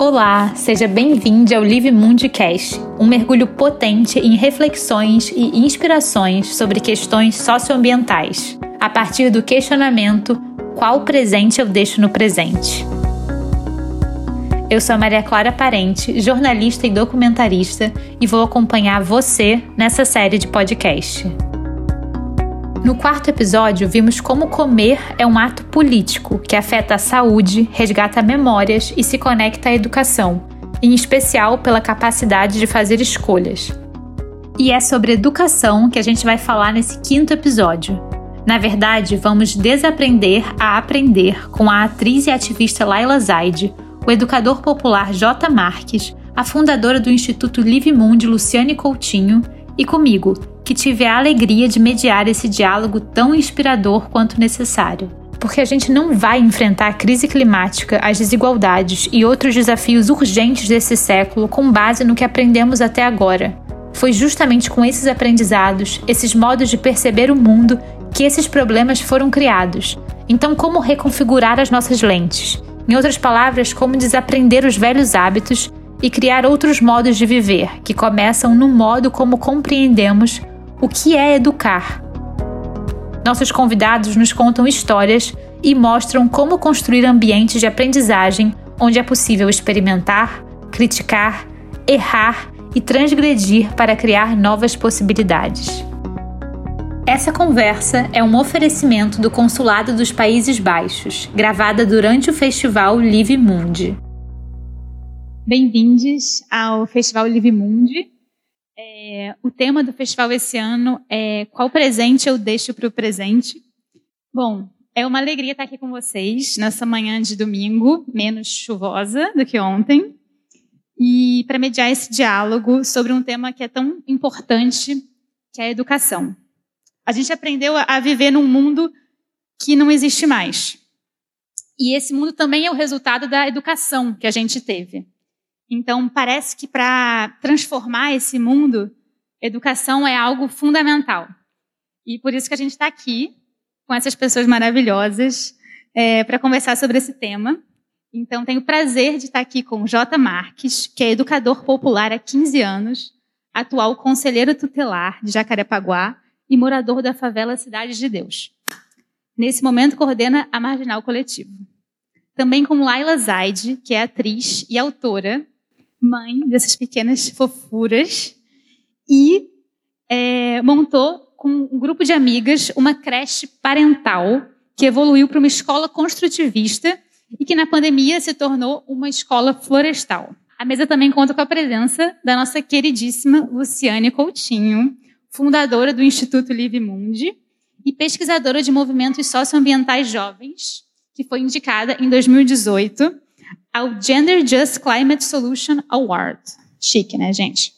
Olá, seja bem-vindo ao Live Mundcast, um mergulho potente em reflexões e inspirações sobre questões socioambientais, a partir do questionamento qual presente eu deixo no presente. Eu sou a Maria Clara Parente, jornalista e documentarista, e vou acompanhar você nessa série de podcast. No quarto episódio, vimos como comer é um ato político que afeta a saúde, resgata memórias e se conecta à educação, em especial pela capacidade de fazer escolhas. E é sobre educação que a gente vai falar nesse quinto episódio. Na verdade, vamos desaprender a aprender com a atriz e ativista Laila Zaid, o educador popular J. Marques, a fundadora do Instituto Live Mundi Luciane Coutinho e comigo, que tive a alegria de mediar esse diálogo tão inspirador quanto necessário. Porque a gente não vai enfrentar a crise climática, as desigualdades e outros desafios urgentes desse século com base no que aprendemos até agora. Foi justamente com esses aprendizados, esses modos de perceber o mundo, que esses problemas foram criados. Então, como reconfigurar as nossas lentes? Em outras palavras, como desaprender os velhos hábitos e criar outros modos de viver, que começam no modo como compreendemos o que é educar? Nossos convidados nos contam histórias e mostram como construir ambientes de aprendizagem onde é possível experimentar, criticar, errar e transgredir para criar novas possibilidades. Essa conversa é um oferecimento do Consulado dos Países Baixos, gravada durante o festival Live Mundi. Bem-vindos ao Festival Live Mundi, é, o tema do festival esse ano é Qual presente eu deixo para o presente? Bom, é uma alegria estar aqui com vocês nessa manhã de domingo, menos chuvosa do que ontem, e para mediar esse diálogo sobre um tema que é tão importante, que é a educação. A gente aprendeu a viver num mundo que não existe mais. E esse mundo também é o resultado da educação que a gente teve. Então, parece que para transformar esse mundo, educação é algo fundamental. E por isso que a gente está aqui com essas pessoas maravilhosas é, para conversar sobre esse tema. Então, tenho o prazer de estar aqui com o. Marques, que é educador popular há 15 anos, atual conselheiro tutelar de Jacarepaguá e morador da favela Cidade de Deus. Nesse momento, coordena a Marginal Coletivo. Também com Laila Zaid, que é atriz e autora mãe dessas pequenas fofuras e é, montou com um grupo de amigas uma creche parental que evoluiu para uma escola construtivista e que na pandemia se tornou uma escola florestal. A mesa também conta com a presença da nossa queridíssima Luciane Coutinho, fundadora do Instituto Live Mundi e pesquisadora de movimentos socioambientais jovens, que foi indicada em 2018 ao Gender Just Climate Solution Award. Chique, né, gente?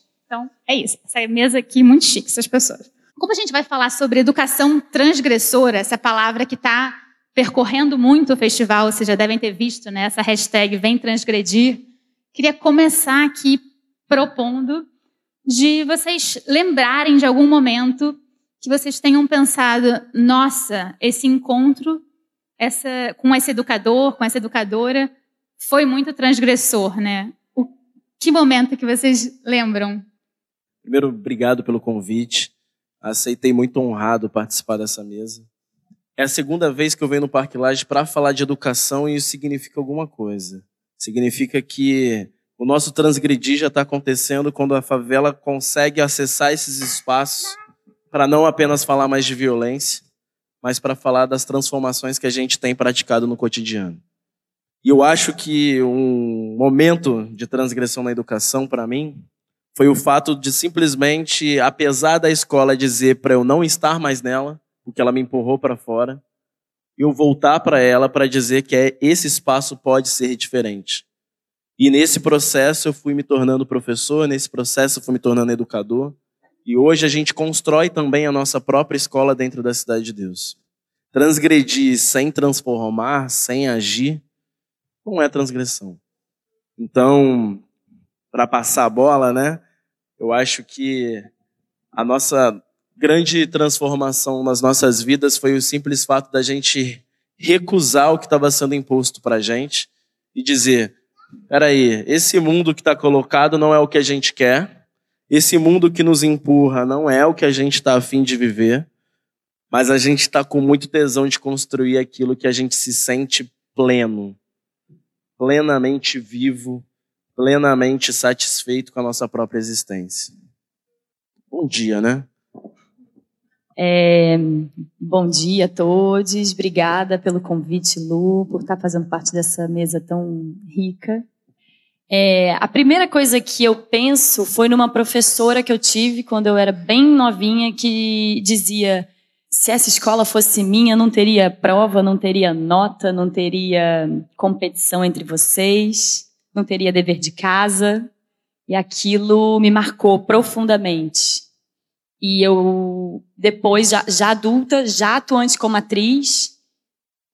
É isso. Essa mesa aqui, muito chique, essas pessoas. Como a gente vai falar sobre educação transgressora, essa palavra que está percorrendo muito o festival, vocês já devem ter visto, né? Essa hashtag Vem Transgredir. Queria começar aqui propondo de vocês lembrarem de algum momento que vocês tenham pensado, nossa, esse encontro essa, com esse educador, com essa educadora, foi muito transgressor, né? O, que momento que vocês lembram? Primeiro, obrigado pelo convite. Aceitei muito honrado participar dessa mesa. É a segunda vez que eu venho no Parque Laje para falar de educação e isso significa alguma coisa. Significa que o nosso transgredir já está acontecendo quando a favela consegue acessar esses espaços para não apenas falar mais de violência, mas para falar das transformações que a gente tem praticado no cotidiano. E eu acho que um momento de transgressão na educação, para mim, foi o fato de simplesmente, apesar da escola dizer para eu não estar mais nela, porque ela me empurrou para fora, eu voltar para ela para dizer que é, esse espaço pode ser diferente. E nesse processo eu fui me tornando professor, nesse processo eu fui me tornando educador, e hoje a gente constrói também a nossa própria escola dentro da cidade de Deus. Transgredir sem transformar, sem agir, não é transgressão. Então, para passar a bola, né? Eu acho que a nossa grande transformação nas nossas vidas foi o simples fato da gente recusar o que estava sendo imposto para gente e dizer: peraí, esse mundo que está colocado não é o que a gente quer, esse mundo que nos empurra não é o que a gente está afim de viver, mas a gente está com muito tesão de construir aquilo que a gente se sente pleno, plenamente vivo, plenamente satisfeito com a nossa própria existência. Bom dia, né? É, bom dia a todos, obrigada pelo convite, Lu, por estar fazendo parte dessa mesa tão rica. É, a primeira coisa que eu penso foi numa professora que eu tive quando eu era bem novinha que dizia: se essa escola fosse minha, não teria prova, não teria nota, não teria competição entre vocês, não teria dever de casa. E aquilo me marcou profundamente. E eu, depois, já, já adulta, já atuante como atriz,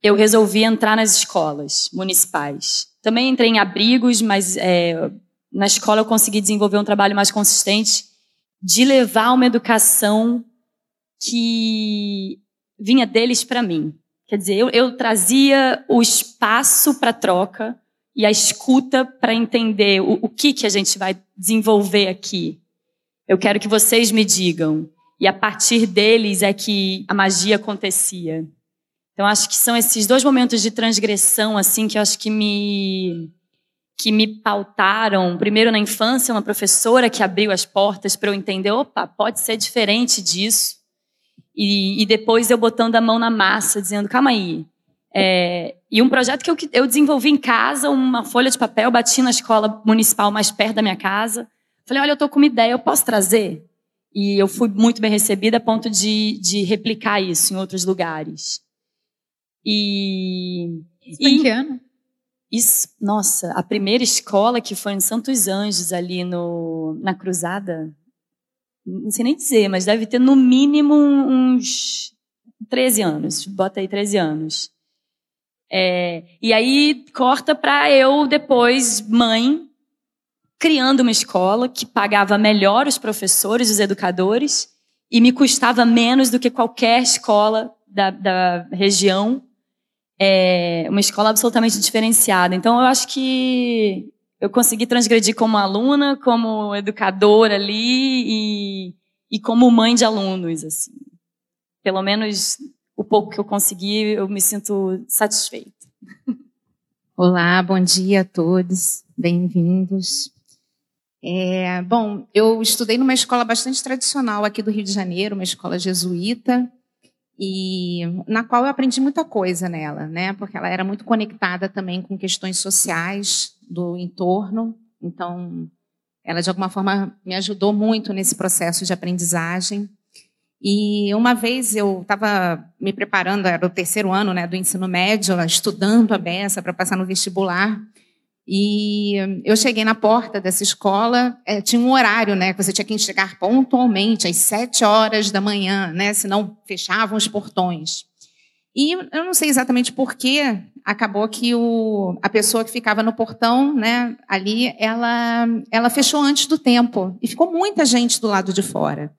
eu resolvi entrar nas escolas municipais. Também entrei em abrigos, mas é, na escola eu consegui desenvolver um trabalho mais consistente de levar uma educação que vinha deles para mim. Quer dizer, eu, eu trazia o espaço para troca e a escuta para entender o, o que, que a gente vai desenvolver aqui. Eu quero que vocês me digam. E a partir deles é que a magia acontecia. Então acho que são esses dois momentos de transgressão assim que eu acho que me que me pautaram. Primeiro na infância, uma professora que abriu as portas para eu entender, opa, pode ser diferente disso. E, e, depois eu botando a mão na massa, dizendo, calma aí. É, e um projeto que eu, eu desenvolvi em casa, uma folha de papel, bati na escola municipal mais perto da minha casa. Falei, olha, eu estou com uma ideia, eu posso trazer? E eu fui muito bem recebida a ponto de, de replicar isso em outros lugares. E. Isso em que ano? Isso, nossa, a primeira escola que foi em Santos Anjos, ali no, na Cruzada, não sei nem dizer, mas deve ter no mínimo uns 13 anos. Bota aí 13 anos. É, e aí corta para eu depois, mãe, criando uma escola que pagava melhor os professores, os educadores, e me custava menos do que qualquer escola da, da região. É uma escola absolutamente diferenciada. Então, eu acho que eu consegui transgredir como aluna, como educadora ali e, e como mãe de alunos, assim. Pelo menos o pouco que eu consegui, eu me sinto satisfeita. Olá, bom dia a todos, bem-vindos. É, bom, eu estudei numa escola bastante tradicional aqui do Rio de Janeiro, uma escola jesuíta, e na qual eu aprendi muita coisa nela, né? Porque ela era muito conectada também com questões sociais do entorno. Então, ela de alguma forma me ajudou muito nesse processo de aprendizagem. E uma vez eu estava me preparando, era o terceiro ano né, do ensino médio, estudando a beça para passar no vestibular. E eu cheguei na porta dessa escola, é, tinha um horário, né? Que você tinha que chegar pontualmente, às sete horas da manhã, né? Senão fechavam os portões. E eu não sei exatamente por que acabou que o, a pessoa que ficava no portão, né, ali, ela, ela fechou antes do tempo. E ficou muita gente do lado de fora.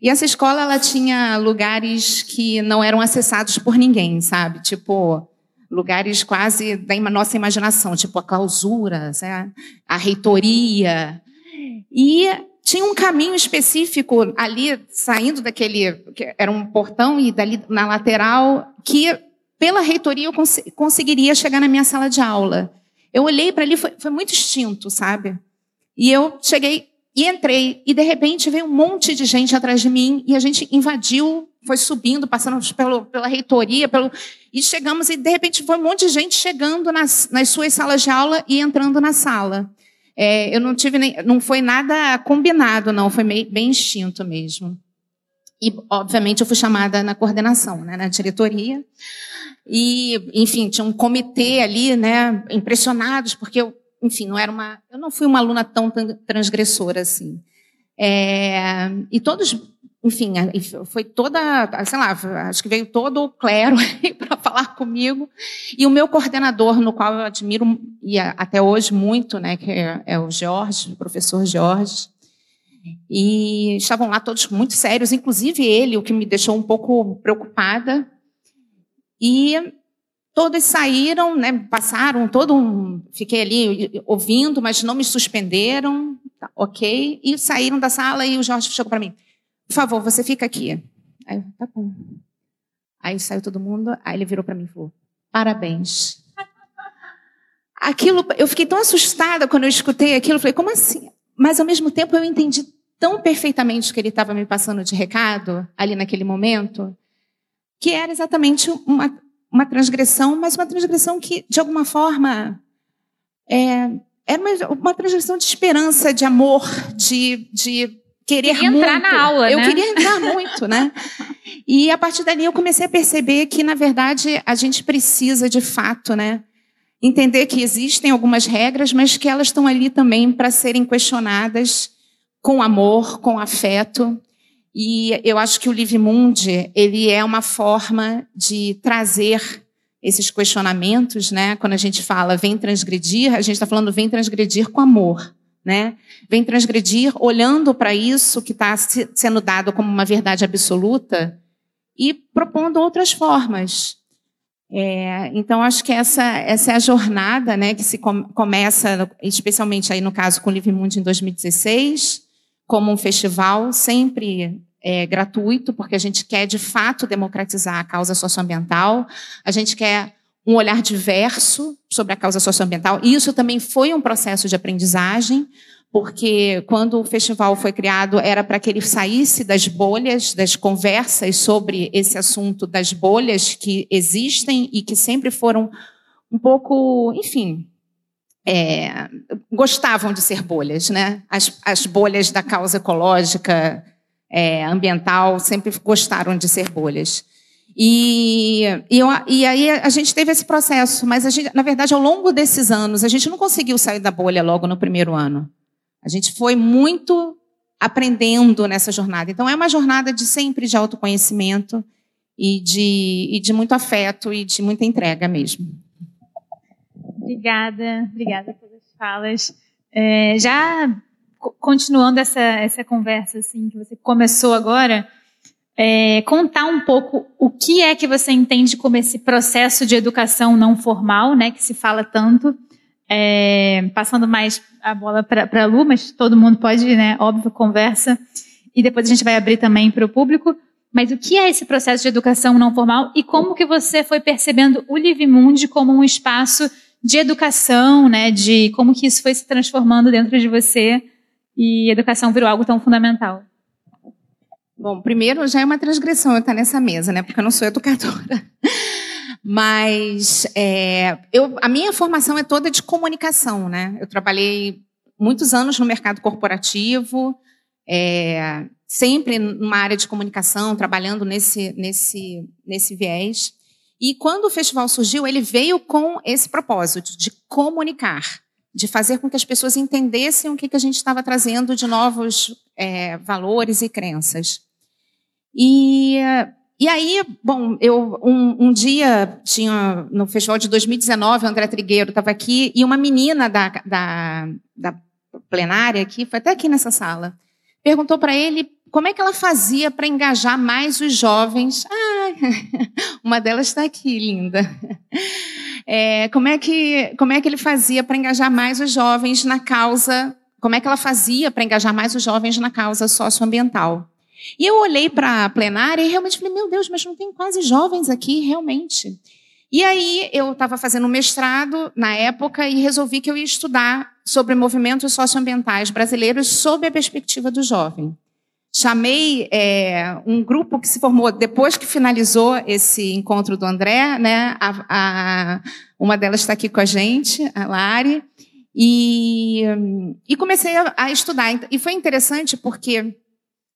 E essa escola, ela tinha lugares que não eram acessados por ninguém, sabe? Tipo, lugares quase da nossa imaginação, tipo a clausura, a reitoria. E tinha um caminho específico ali, saindo daquele. que era um portão, e dali na lateral, que pela reitoria eu cons conseguiria chegar na minha sala de aula. Eu olhei para ali, foi, foi muito instinto, sabe? E eu cheguei e entrei, e de repente veio um monte de gente atrás de mim, e a gente invadiu foi subindo, passando pelo, pela reitoria, pelo, e chegamos, e de repente foi um monte de gente chegando nas, nas suas salas de aula e entrando na sala. É, eu não tive nem, não foi nada combinado, não, foi meio, bem instinto mesmo. E, obviamente, eu fui chamada na coordenação, né, na diretoria. E, enfim, tinha um comitê ali, né, impressionados, porque eu, enfim, não era uma, eu não fui uma aluna tão transgressora assim. É, e todos enfim, foi toda, sei lá, acho que veio todo o clero para falar comigo. E o meu coordenador, no qual eu admiro e até hoje muito, né, que é, é o Jorge, o professor Jorge. E estavam lá todos muito sérios, inclusive ele, o que me deixou um pouco preocupada. E todos saíram, né, passaram todo um, fiquei ali ouvindo, mas não me suspenderam, tá, ok, e saíram da sala e o Jorge chegou para mim, por favor, você fica aqui. Aí, tá bom. Aí saiu todo mundo, aí ele virou para mim e falou, parabéns. Aquilo, eu fiquei tão assustada quando eu escutei aquilo, falei, como assim? Mas ao mesmo tempo eu entendi tão perfeitamente o que ele estava me passando de recado ali naquele momento, que era exatamente uma, uma transgressão, mas uma transgressão que, de alguma forma, é, era uma, uma, transgressão de esperança, de amor, de, de querer queria muito. entrar na aula, Eu né? queria entrar muito, né? E a partir dali eu comecei a perceber que, na verdade, a gente precisa, de fato, né? Entender que existem algumas regras, mas que elas estão ali também para serem questionadas com amor, com afeto. E eu acho que o Live Mundi, ele é uma forma de trazer esses questionamentos, né? Quando a gente fala vem transgredir, a gente está falando vem transgredir com amor, né? Vem transgredir olhando para isso que está sendo dado como uma verdade absoluta e propondo outras formas. É, então acho que essa essa é a jornada, né? Que se com, começa, especialmente aí no caso com o Live Mundi em 2016 como um festival sempre é, gratuito, porque a gente quer de fato democratizar a causa socioambiental, a gente quer um olhar diverso sobre a causa socioambiental. E isso também foi um processo de aprendizagem, porque quando o festival foi criado era para que ele saísse das bolhas, das conversas sobre esse assunto das bolhas que existem e que sempre foram um pouco, enfim, é, gostavam de ser bolhas, né? As, as bolhas da causa ecológica, é, ambiental, sempre gostaram de ser bolhas. E, e, e, aí a gente teve esse processo, mas gente, na verdade, ao longo desses anos, a gente não conseguiu sair da bolha logo no primeiro ano. A gente foi muito aprendendo nessa jornada. Então, é uma jornada de sempre de autoconhecimento e de, e de muito afeto e de muita entrega mesmo. Obrigada, obrigada pelas falas. É, já continuando essa, essa conversa assim que você começou agora, é, contar um pouco o que é que você entende como esse processo de educação não formal, né, que se fala tanto, é, passando mais a bola para a Lu, mas todo mundo pode, né, óbvio, conversa, e depois a gente vai abrir também para o público. Mas o que é esse processo de educação não formal e como que você foi percebendo o Live Mundi como um espaço de educação, né, de como que isso foi se transformando dentro de você e educação virou algo tão fundamental. Bom, primeiro já é uma transgressão eu estar nessa mesa, né, porque eu não sou educadora. Mas é, eu, a minha formação é toda de comunicação, né? Eu trabalhei muitos anos no mercado corporativo, é, sempre numa área de comunicação, trabalhando nesse, nesse, nesse viés. E quando o festival surgiu, ele veio com esse propósito de comunicar, de fazer com que as pessoas entendessem o que, que a gente estava trazendo de novos é, valores e crenças. E, e aí, bom, eu um, um, dia tinha no festival de 2019, o André Trigueiro estava aqui e uma menina da, da, da plenária aqui, foi até aqui nessa sala, perguntou para ele como é que ela fazia para engajar mais os jovens? Ah, uma delas está aqui, linda. É, como, é que, como é que ele fazia para engajar mais os jovens na causa? Como é que ela fazia para engajar mais os jovens na causa socioambiental? E eu olhei para a plenária e realmente falei: meu Deus, mas não tem quase jovens aqui, realmente. E aí eu estava fazendo um mestrado na época e resolvi que eu ia estudar sobre movimentos socioambientais brasileiros sob a perspectiva do jovem. Chamei é, um grupo que se formou depois que finalizou esse encontro do André, né? A, a, uma delas está aqui com a gente, a Lari, e, e comecei a, a estudar. E foi interessante porque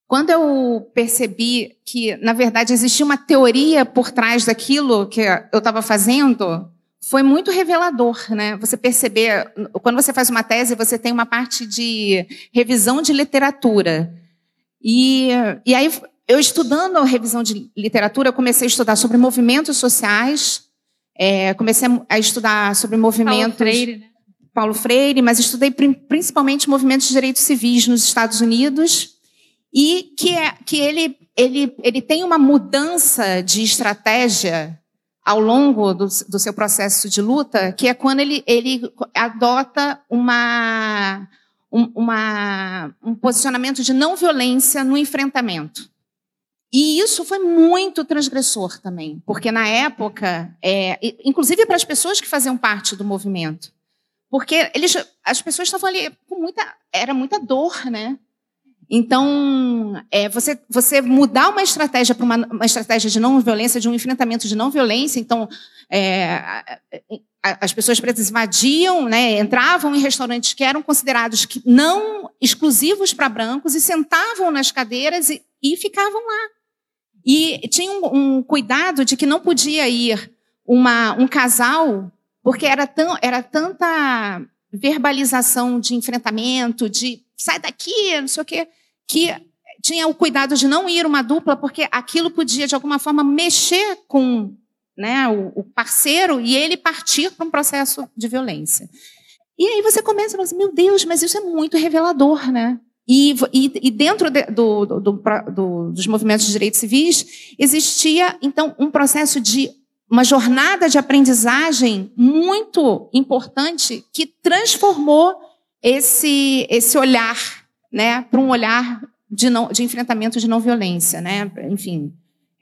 quando eu percebi que, na verdade, existia uma teoria por trás daquilo que eu estava fazendo, foi muito revelador, né? Você perceber, quando você faz uma tese, você tem uma parte de revisão de literatura. E, e aí, eu estudando a revisão de literatura, eu comecei a estudar sobre movimentos sociais, é, comecei a estudar sobre movimentos. Paulo Freire, né? Paulo Freire, mas estudei principalmente movimentos de direitos civis nos Estados Unidos e que, é, que ele, ele, ele tem uma mudança de estratégia ao longo do, do, seu processo de luta, que é quando ele, ele adota uma, um, uma, um posicionamento de não violência no enfrentamento. E isso foi muito transgressor também, porque na época, é, inclusive para as pessoas que faziam parte do movimento, porque eles, as pessoas estavam ali com muita, era muita dor, né? Então, é, você, você mudar uma estratégia para uma, uma, estratégia de não violência, de um enfrentamento de não violência, então é, as pessoas pretas invadiam, né, entravam em restaurantes que eram considerados que não exclusivos para brancos e sentavam nas cadeiras e, e ficavam lá. E tinha um, um, cuidado de que não podia ir uma, um casal, porque era, tão, era tanta verbalização de enfrentamento, de sai daqui, não sei o quê, que tinha o cuidado de não ir uma dupla, porque aquilo podia, de alguma forma, mexer com né, o, o parceiro e ele partir para um processo de violência. E aí você começa a falar assim, meu Deus, mas isso é muito revelador, né? E, e, e dentro de, do, do, do, dos movimentos de direitos civis existia, então, um processo de uma jornada de aprendizagem muito importante que transformou esse, esse olhar né, para um olhar de, não, de enfrentamento de não violência. Né? Enfim,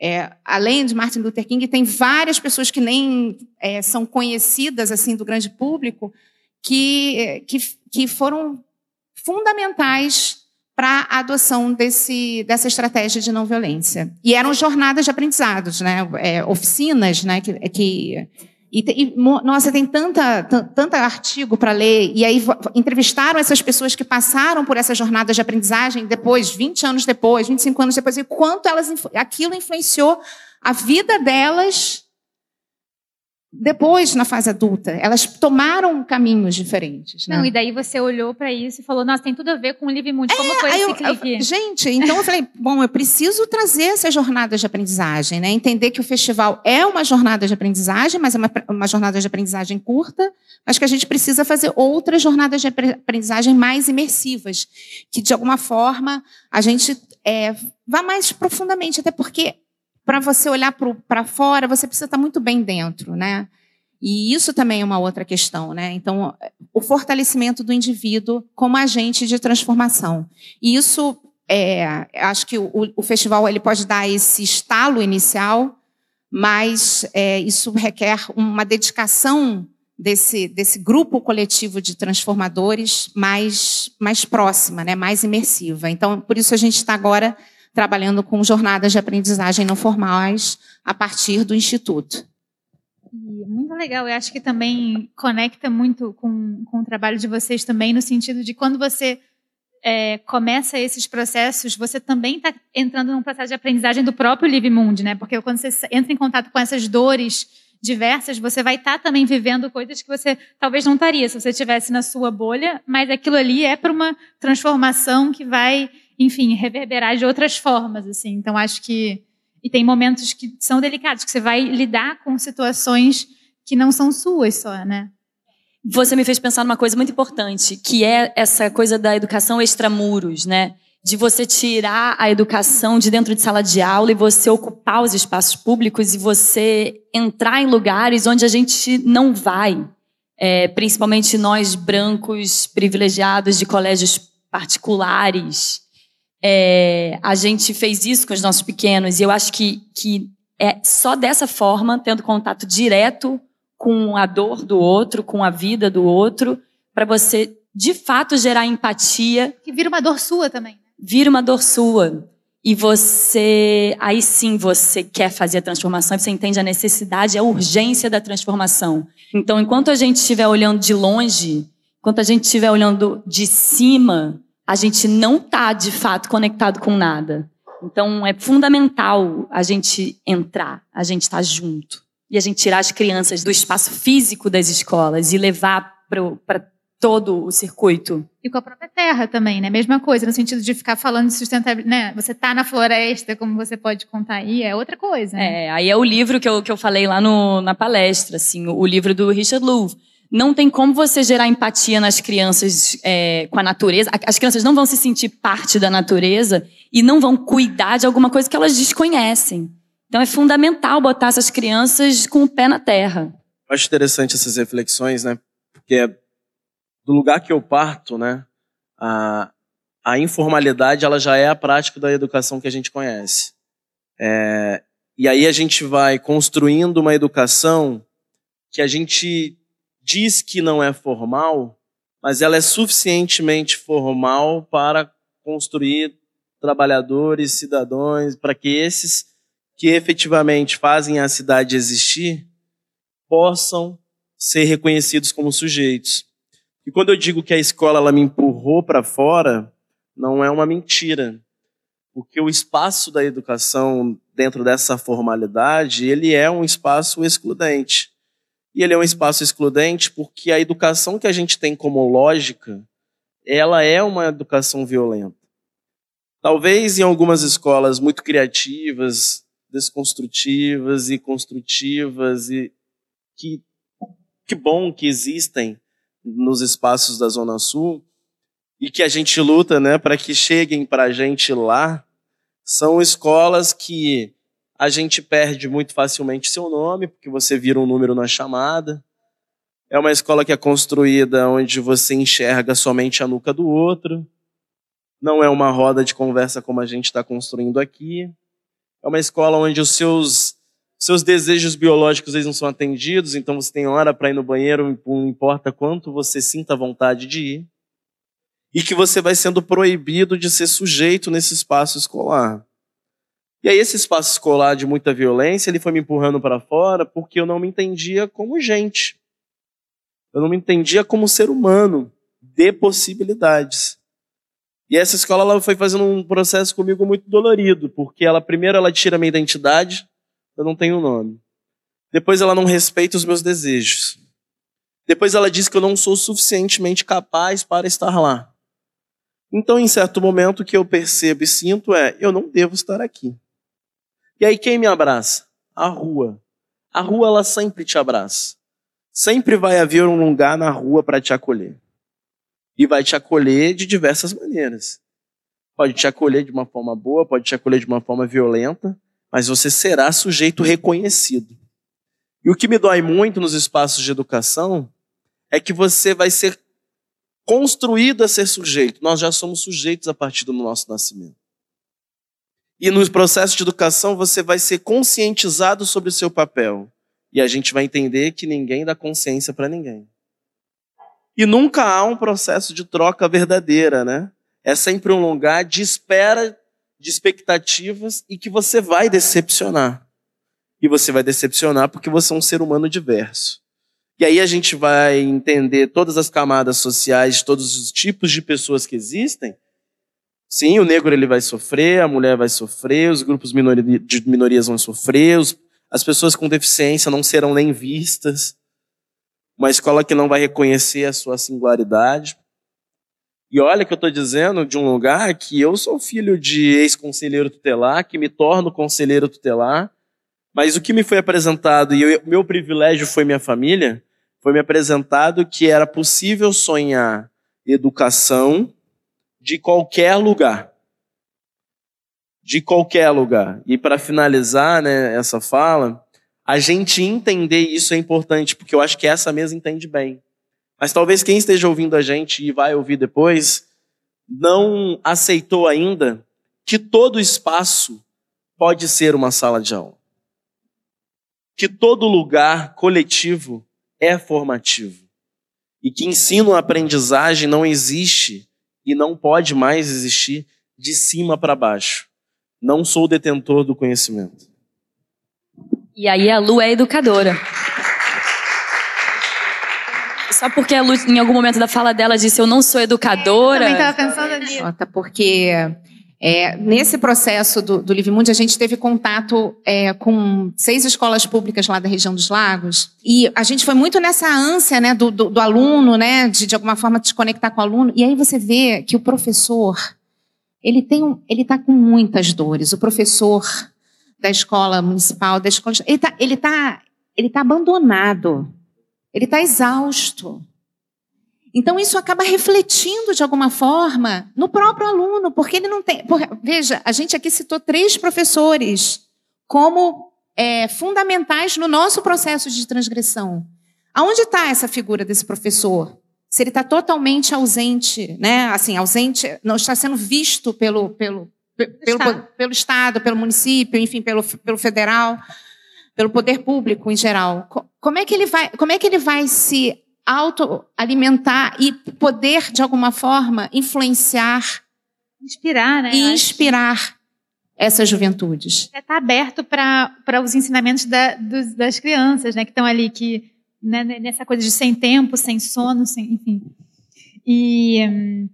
é, além de Martin Luther King, tem várias pessoas que nem é, são conhecidas assim do grande público que, que, que foram fundamentais para a adoção desse, dessa estratégia de não violência. E eram jornadas de aprendizados, né? É, oficinas, né? que, que e, e, nossa, tem tanta, tanta artigo para ler. E aí entrevistaram essas pessoas que passaram por essa jornada de aprendizagem depois, 20 anos depois, 25 anos depois, e quanto elas, aquilo influenciou a vida delas depois na fase adulta. Elas tomaram caminhos diferentes. Né? Não, e daí você olhou para isso e falou: Nossa, tem tudo a ver com o Livre Mundo. Como é, foi esse eu, clique? Eu, gente, então eu falei: Bom, eu preciso trazer essas jornadas de aprendizagem, né? Entender que o festival é uma jornada de aprendizagem, mas é uma, uma jornada de aprendizagem curta, mas que a gente precisa fazer outras jornadas de aprendizagem mais imersivas, que de alguma forma a gente é, vá mais profundamente, até porque para você olhar para fora, você precisa estar muito bem dentro, né? E isso também é uma outra questão, né? Então, o fortalecimento do indivíduo como agente de transformação. E isso, é, acho que o, o, festival ele pode dar esse estalo inicial, mas é, isso requer uma dedicação desse, desse grupo coletivo de transformadores mais, mais próxima, né? mais imersiva. Então, por isso a gente está agora trabalhando com jornadas de aprendizagem não formais a partir do Instituto. Muito legal, eu acho que também conecta muito com, com o trabalho de vocês também, no sentido de quando você é, começa esses processos, você também está entrando num processo de aprendizagem do próprio Live Mundi, né? Porque quando você entra em contato com essas dores diversas, você vai estar tá também vivendo coisas que você talvez não estaria se você estivesse na sua bolha, mas aquilo ali é para uma transformação que vai enfim, reverberar de outras formas, assim. Então, acho que... E tem momentos que são delicados, que você vai lidar com situações que não são suas só, né? Você me fez pensar numa coisa muito importante, que é essa coisa da educação extramuros, né? De você tirar a educação de dentro de sala de aula e você ocupar os espaços públicos e você entrar em lugares onde a gente não vai. É, principalmente nós brancos privilegiados de colégios particulares. É, a gente fez isso com os nossos pequenos e eu acho que, que é só dessa forma, tendo contato direto com a dor do outro, com a vida do outro, para você de fato gerar empatia. Que vira uma dor sua também. Né? Vira uma dor sua. E você, aí sim você quer fazer a transformação, você entende a necessidade, a urgência da transformação. Então, enquanto a gente estiver olhando de longe, enquanto a gente estiver olhando de cima, a gente não está de fato conectado com nada. Então é fundamental a gente entrar, a gente estar tá junto e a gente tirar as crianças do espaço físico das escolas e levar para todo o circuito. E com a própria terra também, né? Mesma coisa, no sentido de ficar falando de sustentabilidade, né? Você tá na floresta, como você pode contar aí, é outra coisa. Né? É, aí é o livro que eu, que eu falei lá no, na palestra, assim, o, o livro do Richard Louv não tem como você gerar empatia nas crianças é, com a natureza. As crianças não vão se sentir parte da natureza e não vão cuidar de alguma coisa que elas desconhecem. Então é fundamental botar essas crianças com o pé na terra. Acho interessante essas reflexões, né? Porque do lugar que eu parto, né? A, a informalidade ela já é a prática da educação que a gente conhece. É, e aí a gente vai construindo uma educação que a gente diz que não é formal, mas ela é suficientemente formal para construir trabalhadores, cidadãos, para que esses que efetivamente fazem a cidade existir possam ser reconhecidos como sujeitos. E quando eu digo que a escola ela me empurrou para fora, não é uma mentira. Porque o espaço da educação dentro dessa formalidade, ele é um espaço excludente. E ele é um espaço excludente porque a educação que a gente tem como lógica, ela é uma educação violenta. Talvez em algumas escolas muito criativas, desconstrutivas e construtivas e que que bom que existem nos espaços da Zona Sul e que a gente luta, né, para que cheguem para a gente lá, são escolas que a gente perde muito facilmente seu nome, porque você vira um número na chamada. É uma escola que é construída onde você enxerga somente a nuca do outro. Não é uma roda de conversa como a gente está construindo aqui. É uma escola onde os seus, seus desejos biológicos eles não são atendidos, então você tem hora para ir no banheiro, não importa quanto você sinta vontade de ir. E que você vai sendo proibido de ser sujeito nesse espaço escolar. E aí esse espaço escolar de muita violência, ele foi me empurrando para fora porque eu não me entendia como gente. Eu não me entendia como ser humano de possibilidades. E essa escola ela foi fazendo um processo comigo muito dolorido, porque ela primeiro ela tira minha identidade, eu não tenho nome. Depois ela não respeita os meus desejos. Depois ela diz que eu não sou suficientemente capaz para estar lá. Então, em certo momento, o que eu percebo e sinto é: eu não devo estar aqui. E aí quem me abraça? A rua. A rua ela sempre te abraça. Sempre vai haver um lugar na rua para te acolher. E vai te acolher de diversas maneiras. Pode te acolher de uma forma boa, pode te acolher de uma forma violenta, mas você será sujeito reconhecido. E o que me dói muito nos espaços de educação é que você vai ser construído a ser sujeito. Nós já somos sujeitos a partir do nosso nascimento. E no processo de educação você vai ser conscientizado sobre o seu papel. E a gente vai entender que ninguém dá consciência para ninguém. E nunca há um processo de troca verdadeira, né? É sempre um lugar de espera, de expectativas e que você vai decepcionar. E você vai decepcionar porque você é um ser humano diverso. E aí a gente vai entender todas as camadas sociais, todos os tipos de pessoas que existem, Sim, o negro ele vai sofrer, a mulher vai sofrer, os grupos de minorias vão sofrer, os, as pessoas com deficiência não serão nem vistas. Uma escola que não vai reconhecer a sua singularidade. E olha que eu estou dizendo de um lugar que eu sou filho de ex-conselheiro tutelar, que me torno conselheiro tutelar, mas o que me foi apresentado, e o meu privilégio foi minha família, foi me apresentado que era possível sonhar educação de qualquer lugar. De qualquer lugar. E para finalizar né, essa fala, a gente entender isso é importante, porque eu acho que essa mesa entende bem. Mas talvez quem esteja ouvindo a gente e vai ouvir depois, não aceitou ainda que todo espaço pode ser uma sala de aula. Que todo lugar coletivo é formativo. E que ensino-aprendizagem não existe e não pode mais existir de cima para baixo. Não sou detentor do conhecimento. E aí a Lu é educadora. Só porque a Lu, em algum momento da fala dela, disse eu não sou educadora. Eu também estava pensando nisso. Porque é, nesse processo do, do Livre Mundo, a gente teve contato é, com seis escolas públicas lá da região dos lagos. E a gente foi muito nessa ânsia né, do, do, do aluno, né, de, de alguma forma se conectar com o aluno. E aí você vê que o professor, ele tem um, ele está com muitas dores. O professor da escola municipal, da escola, ele está ele tá, ele tá abandonado. Ele está exausto. Então, isso acaba refletindo de alguma forma no próprio aluno, porque ele não tem. Veja, a gente aqui citou três professores como é, fundamentais no nosso processo de transgressão. Aonde está essa figura desse professor? Se ele está totalmente ausente, né? Assim, ausente, não está sendo visto pelo, pelo, pelo, Estado. pelo Estado, pelo município, enfim, pelo, pelo federal, pelo poder público em geral. Como é que ele vai, como é que ele vai se autoalimentar e poder, de alguma forma, influenciar, inspirar, né? inspirar essas juventudes? Está aberto para os ensinamentos da, dos, das crianças, né? Que estão ali, que né, nessa coisa de sem tempo, sem sono, sem, enfim. E hum,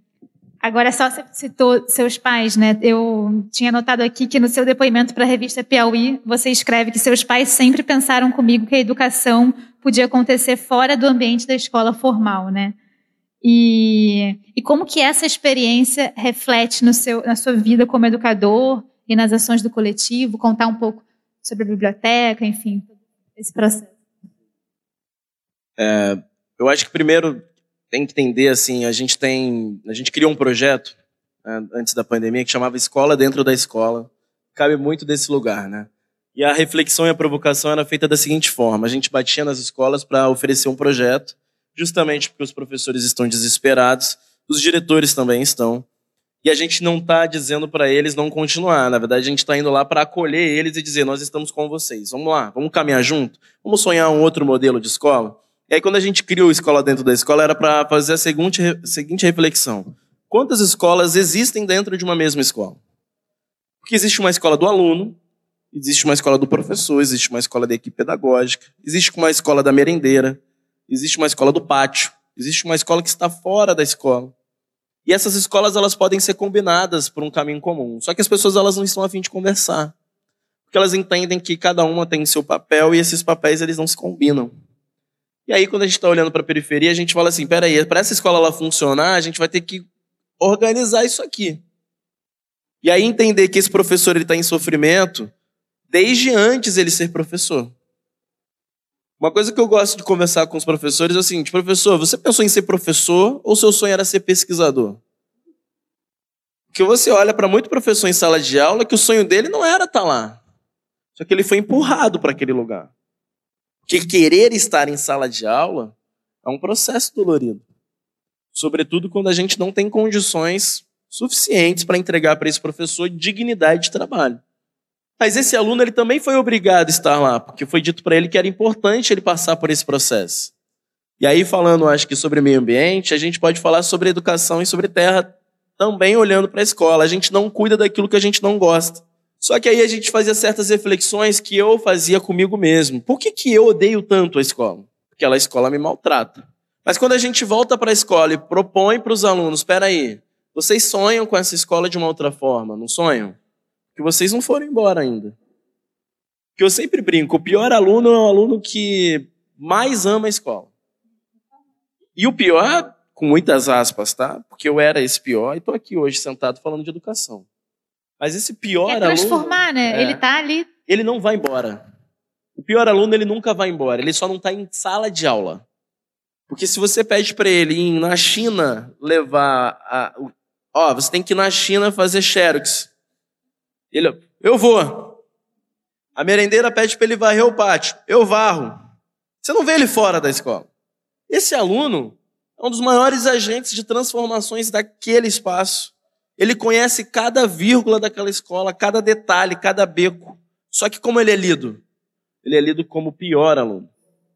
agora só você citou seus pais, né? Eu tinha notado aqui que no seu depoimento para a revista Piauí, você escreve que seus pais sempre pensaram comigo que a educação podia acontecer fora do ambiente da escola formal, né? E, e como que essa experiência reflete no seu, na sua vida como educador e nas ações do coletivo, contar um pouco sobre a biblioteca, enfim, esse processo. É, eu acho que primeiro tem que entender assim, a gente tem, a gente criou um projeto né, antes da pandemia que chamava Escola dentro da escola. Cabe muito desse lugar, né? E a reflexão e a provocação era feita da seguinte forma: a gente batia nas escolas para oferecer um projeto, justamente porque os professores estão desesperados, os diretores também estão. E a gente não está dizendo para eles não continuar. Na verdade, a gente está indo lá para acolher eles e dizer: nós estamos com vocês. Vamos lá, vamos caminhar junto? Vamos sonhar um outro modelo de escola? E aí, quando a gente criou a escola dentro da escola, era para fazer a seguinte, seguinte reflexão: quantas escolas existem dentro de uma mesma escola? Porque existe uma escola do aluno, existe uma escola do professor, existe uma escola da equipe pedagógica, existe uma escola da merendeira, existe uma escola do pátio, existe uma escola que está fora da escola. E essas escolas elas podem ser combinadas por um caminho comum. Só que as pessoas elas não estão a fim de conversar. Porque elas entendem que cada uma tem seu papel e esses papéis eles não se combinam. E aí, quando a gente está olhando para a periferia, a gente fala assim: peraí, para essa escola ela funcionar, a gente vai ter que organizar isso aqui. E aí entender que esse professor está em sofrimento desde antes ele ser professor. Uma coisa que eu gosto de conversar com os professores é o seguinte: professor, você pensou em ser professor ou seu sonho era ser pesquisador? Porque você olha para muito professor em sala de aula que o sonho dele não era estar tá lá. Só que ele foi empurrado para aquele lugar. Porque querer estar em sala de aula é um processo dolorido. Sobretudo quando a gente não tem condições suficientes para entregar para esse professor dignidade de trabalho. Mas esse aluno ele também foi obrigado a estar lá, porque foi dito para ele que era importante ele passar por esse processo. E aí, falando, acho que sobre meio ambiente, a gente pode falar sobre educação e sobre terra também olhando para a escola. A gente não cuida daquilo que a gente não gosta. Só que aí a gente fazia certas reflexões que eu fazia comigo mesmo. Por que, que eu odeio tanto a escola? Porque ela, a escola me maltrata. Mas quando a gente volta para a escola e propõe para os alunos, espera aí, vocês sonham com essa escola de uma outra forma, não sonham? Que vocês não foram embora ainda. Que eu sempre brinco, o pior aluno é o aluno que mais ama a escola. E o pior, com muitas aspas, tá? Porque eu era esse pior e estou aqui hoje sentado falando de educação. Mas esse pior é transformar, aluno, né? É, ele tá ali. Ele não vai embora. O pior aluno, ele nunca vai embora. Ele só não está em sala de aula. Porque se você pede para ele ir na China levar a. Ó, você tem que ir na China fazer xerox. Ele, eu vou. A merendeira pede para ele varrer o pátio. Eu varro. Você não vê ele fora da escola. Esse aluno é um dos maiores agentes de transformações daquele espaço. Ele conhece cada vírgula daquela escola, cada detalhe, cada beco. Só que como ele é lido? Ele é lido como o pior aluno.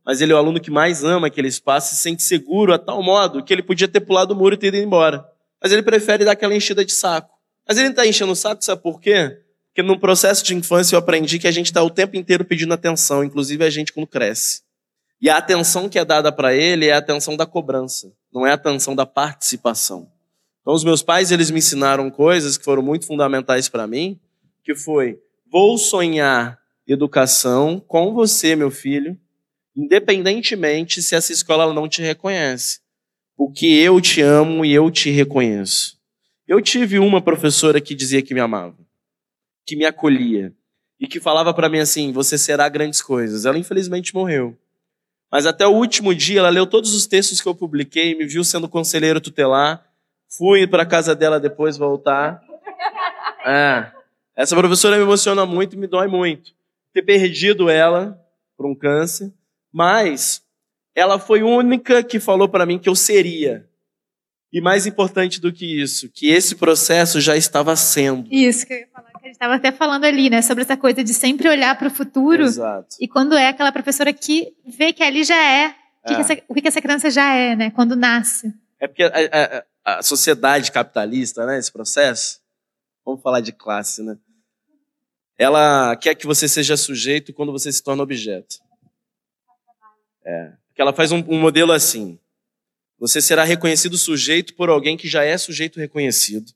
Mas ele é o aluno que mais ama aquele espaço e se sente seguro a tal modo que ele podia ter pulado o muro e ter ido embora. Mas ele prefere dar aquela enchida de saco. Mas ele está enchendo o saco, sabe por quê? Porque no processo de infância eu aprendi que a gente está o tempo inteiro pedindo atenção, inclusive a gente quando cresce. E a atenção que é dada para ele é a atenção da cobrança, não é a atenção da participação. Então, os meus pais, eles me ensinaram coisas que foram muito fundamentais para mim, que foi, vou sonhar educação com você, meu filho, independentemente se essa escola não te reconhece. Porque eu te amo e eu te reconheço. Eu tive uma professora que dizia que me amava, que me acolhia e que falava para mim assim: "Você será grandes coisas". Ela infelizmente morreu. Mas até o último dia ela leu todos os textos que eu publiquei, me viu sendo conselheiro tutelar Fui para casa dela depois voltar. É. Essa professora me emociona muito e me dói muito. ter perdido ela por um câncer, mas ela foi a única que falou para mim que eu seria. E mais importante do que isso, que esse processo já estava sendo. Isso que eu ia falar, que a gente estava até falando ali, né, sobre essa coisa de sempre olhar para o futuro. Exato. E quando é aquela professora que vê que ali já é, o que, É. que essa, o que, que essa criança já é, né, quando nasce. É porque a, a- a sociedade capitalista, né, esse processo, vamos falar de classe, né? Ela quer que você seja sujeito quando você se torna objeto. É. Porque ela faz um, um modelo assim. Você será reconhecido sujeito por alguém que já é sujeito reconhecido.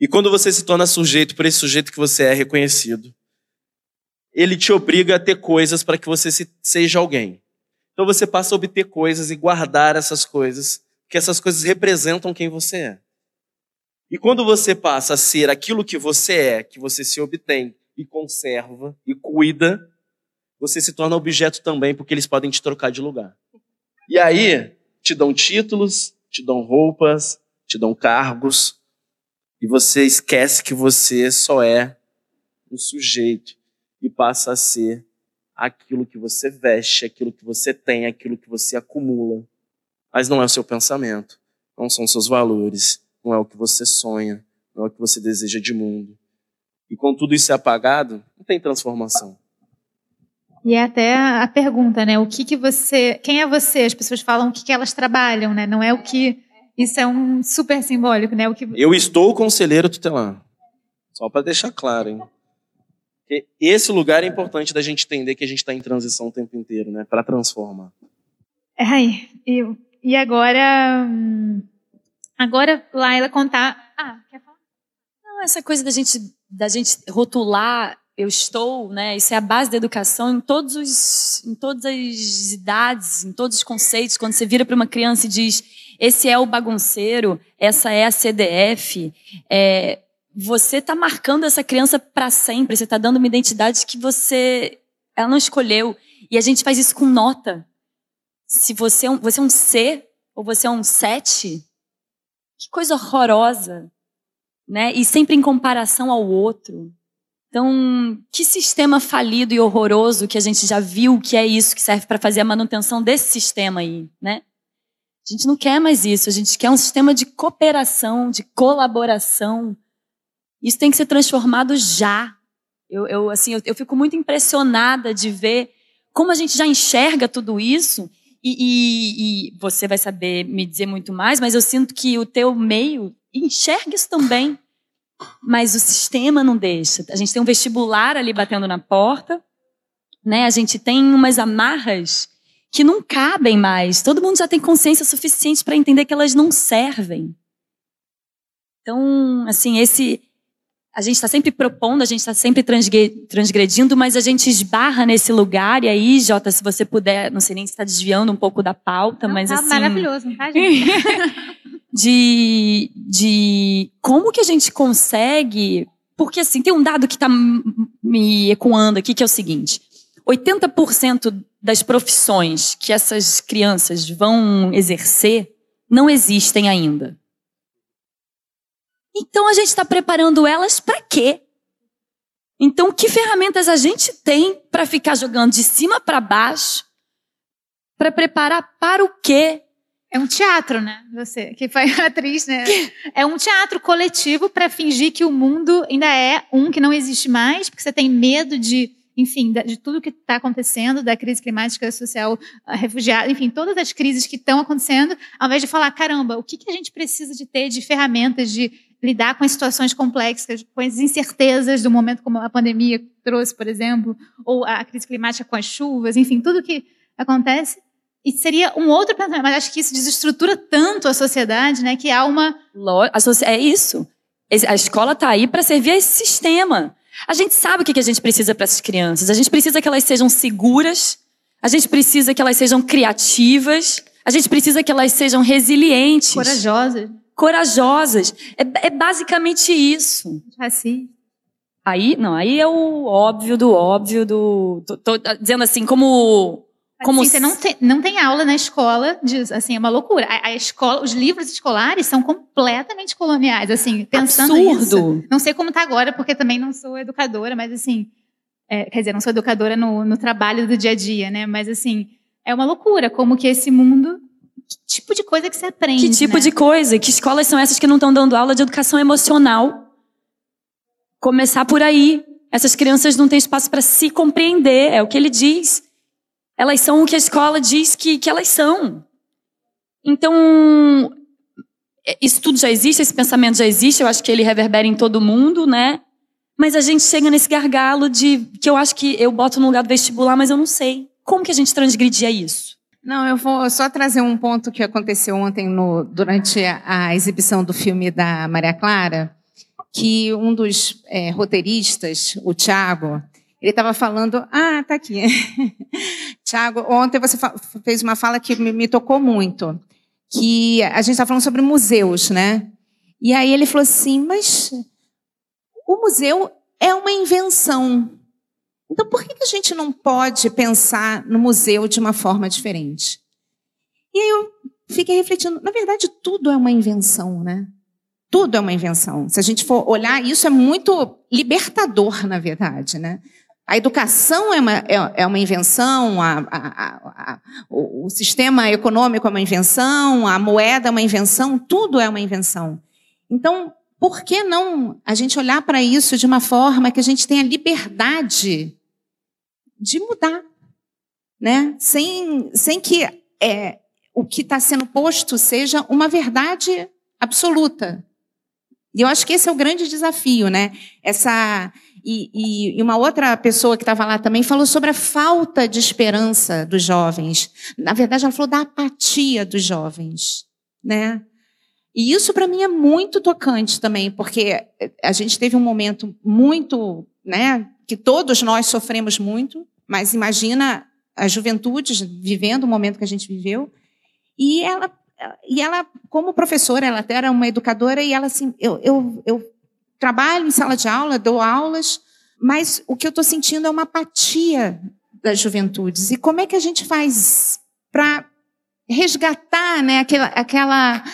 E quando você se torna sujeito por esse sujeito que você é reconhecido, ele te obriga a ter coisas para que você se- seja alguém. Então você passa a obter coisas e guardar essas coisas, porque essas coisas representam quem você é. E quando você passa a ser aquilo que você é, que você se obtém e conserva e cuida, você se torna objeto também, porque eles podem te trocar de lugar. E aí, te dão títulos, te dão roupas, te dão cargos, e você esquece que você só é um sujeito e passa a ser aquilo que você veste, aquilo que você tem, aquilo que você acumula. Mas não é o seu pensamento, não são seus valores, não é o que você sonha, não é o que você deseja de mundo. E quando tudo isso é apagado, não tem transformação. E é até a pergunta, né? O que que você, quem é você? As pessoas falam o que que elas trabalham, né? Não é o que isso é um super simbólico, né? O que Eu estou conselheiro tutelar. Só para deixar claro, hein? Porque esse lugar é importante da gente entender que a gente está em transição o tempo inteiro, né? Para transformar. Ai, e, e agora agora Laila contar. Ah, quer falar? Não, essa coisa da gente, da gente rotular, eu estou, né? Isso é a base da educação em todos os, em todas as idades, em todos os conceitos. Quando você vira para uma criança e diz, esse é o bagunceiro, essa é a CDF, é, você está marcando essa criança para sempre. Você está dando uma identidade que você, ela não escolheu. E a gente faz isso com nota. Se você é um, você é um C ou você é um 7, que coisa horrorosa né? E sempre em comparação ao outro. Então, que sistema falido e horroroso que a gente já viu que é isso que serve para fazer a manutenção desse sistema aí, né? A gente não quer mais isso, a gente quer um sistema de cooperação, de colaboração. Isso tem que ser transformado já. Eu, eu assim, eu, eu fico muito impressionada de ver como a gente já enxerga tudo isso e, e- e você vai saber me dizer muito mais, mas eu sinto que o teu meio enxerga isso também. Mas o sistema não deixa. A gente tem um vestibular ali batendo na porta, né? A gente tem umas amarras que não cabem mais. Todo mundo já tem consciência suficiente para entender que elas não servem. Então, assim, esse a gente está sempre propondo, a gente está sempre transgre- transgredindo, mas a gente esbarra nesse lugar. E aí, Jota, se você puder, não sei nem se está desviando um pouco da pauta, Não, mas tá assim maravilhoso, não tá, gente? de, de como que a gente consegue. Porque assim, tem um dado que está me ecoando aqui, que é o seguinte: 80% das profissões que essas crianças vão exercer não existem ainda. Então a gente está preparando elas para quê? Então, que ferramentas a gente tem para ficar jogando de cima para baixo? Para preparar para o quê? É um teatro, né? Você que foi atriz, né? É um teatro coletivo para fingir que o mundo ainda é um que não existe mais, porque você tem medo de, enfim, de tudo que está acontecendo, da crise climática, social, a refugiada, enfim, todas as crises que estão acontecendo, ao invés de falar, caramba, o que, que a gente precisa de ter de ferramentas de lidar com as situações complexas, com as incertezas do momento como a pandemia trouxe, por exemplo, ou a crise climática com as chuvas, enfim, tudo que acontece. E seria um outro pensamento, mas acho que isso desestrutura tanto a sociedade, né, que há uma É isso. A escola está aí para servir a esse sistema. A gente sabe o que a gente precisa para essas crianças. A gente precisa que elas sejam seguras. A gente precisa que elas sejam criativas. A gente precisa que elas sejam resilientes. corajosa, Corajosas. É, é basicamente isso. racista. Aí, não, aí é o óbvio do óbvio do. Tô, tô dizendo assim, como. Como Assim, você não tem, não tem aula na escola disso, assim, é uma loucura. A, a escola, os livros escolares são completamente coloniais, assim, pensando absurdo. nisso. Não sei como tá agora, porque também não sou educadora, mas assim, É, quer dizer, não sou educadora no, no trabalho do dia a dia, né? Mas assim, é uma loucura como que esse mundo tipo de coisa que você aprende? Que tipo né? de coisa? Que escolas são essas que não estão dando aula de educação emocional? Começar por aí. Essas crianças não têm espaço para se compreender, é o que ele diz. Elas são o que a escola diz que, que elas são. Então, é, isso tudo já existe, esse pensamento já existe, eu acho que ele reverbera em todo mundo, né? Mas a gente chega nesse gargalo de que eu acho que eu boto no lugar do vestibular, mas eu não sei. Como que a gente transgredia isso? Não, eu vou só trazer um ponto que aconteceu ontem no, durante a, exibição do filme da Maria Clara, que um dos é, roteiristas, o Tiago, ele estava falando, ah, tá aqui. Tiago, ontem você fez uma fala que me, me tocou muito, que a gente está falando sobre museus, né? E aí ele falou assim, mas o museu é uma invenção. Então, por que a gente não pode pensar no museu de uma forma diferente? E aí eu fiquei refletindo, na verdade, tudo é uma invenção, né? Tudo é uma invenção. Se a gente for olhar, isso é muito libertador, na verdade, né? A educação é uma, é, é uma invenção, a, a, a, o, o sistema econômico é uma invenção, a moeda é uma invenção, tudo é uma invenção. Então, por que não a gente olhar para isso de uma forma que a gente tenha liberdade de mudar, né? Sem, sem que é, o que está sendo posto seja uma verdade absoluta. E eu acho que esse é o grande desafio, né? Essa e, e uma outra pessoa que estava lá também falou sobre a falta de esperança dos jovens. Na verdade, ela falou da apatia dos jovens, né? E isso para mim é muito tocante também, porque a gente teve um momento muito, né, que todos nós sofremos muito, mas imagina a juventude vivendo o momento que a gente viveu. E ela, e ela como professora, ela até era uma educadora, e ela assim, eu, eu, eu trabalho em sala de aula, dou aulas, mas o que eu estou sentindo é uma apatia das juventudes. E como é que a gente faz para resgatar né, aquela, aquela.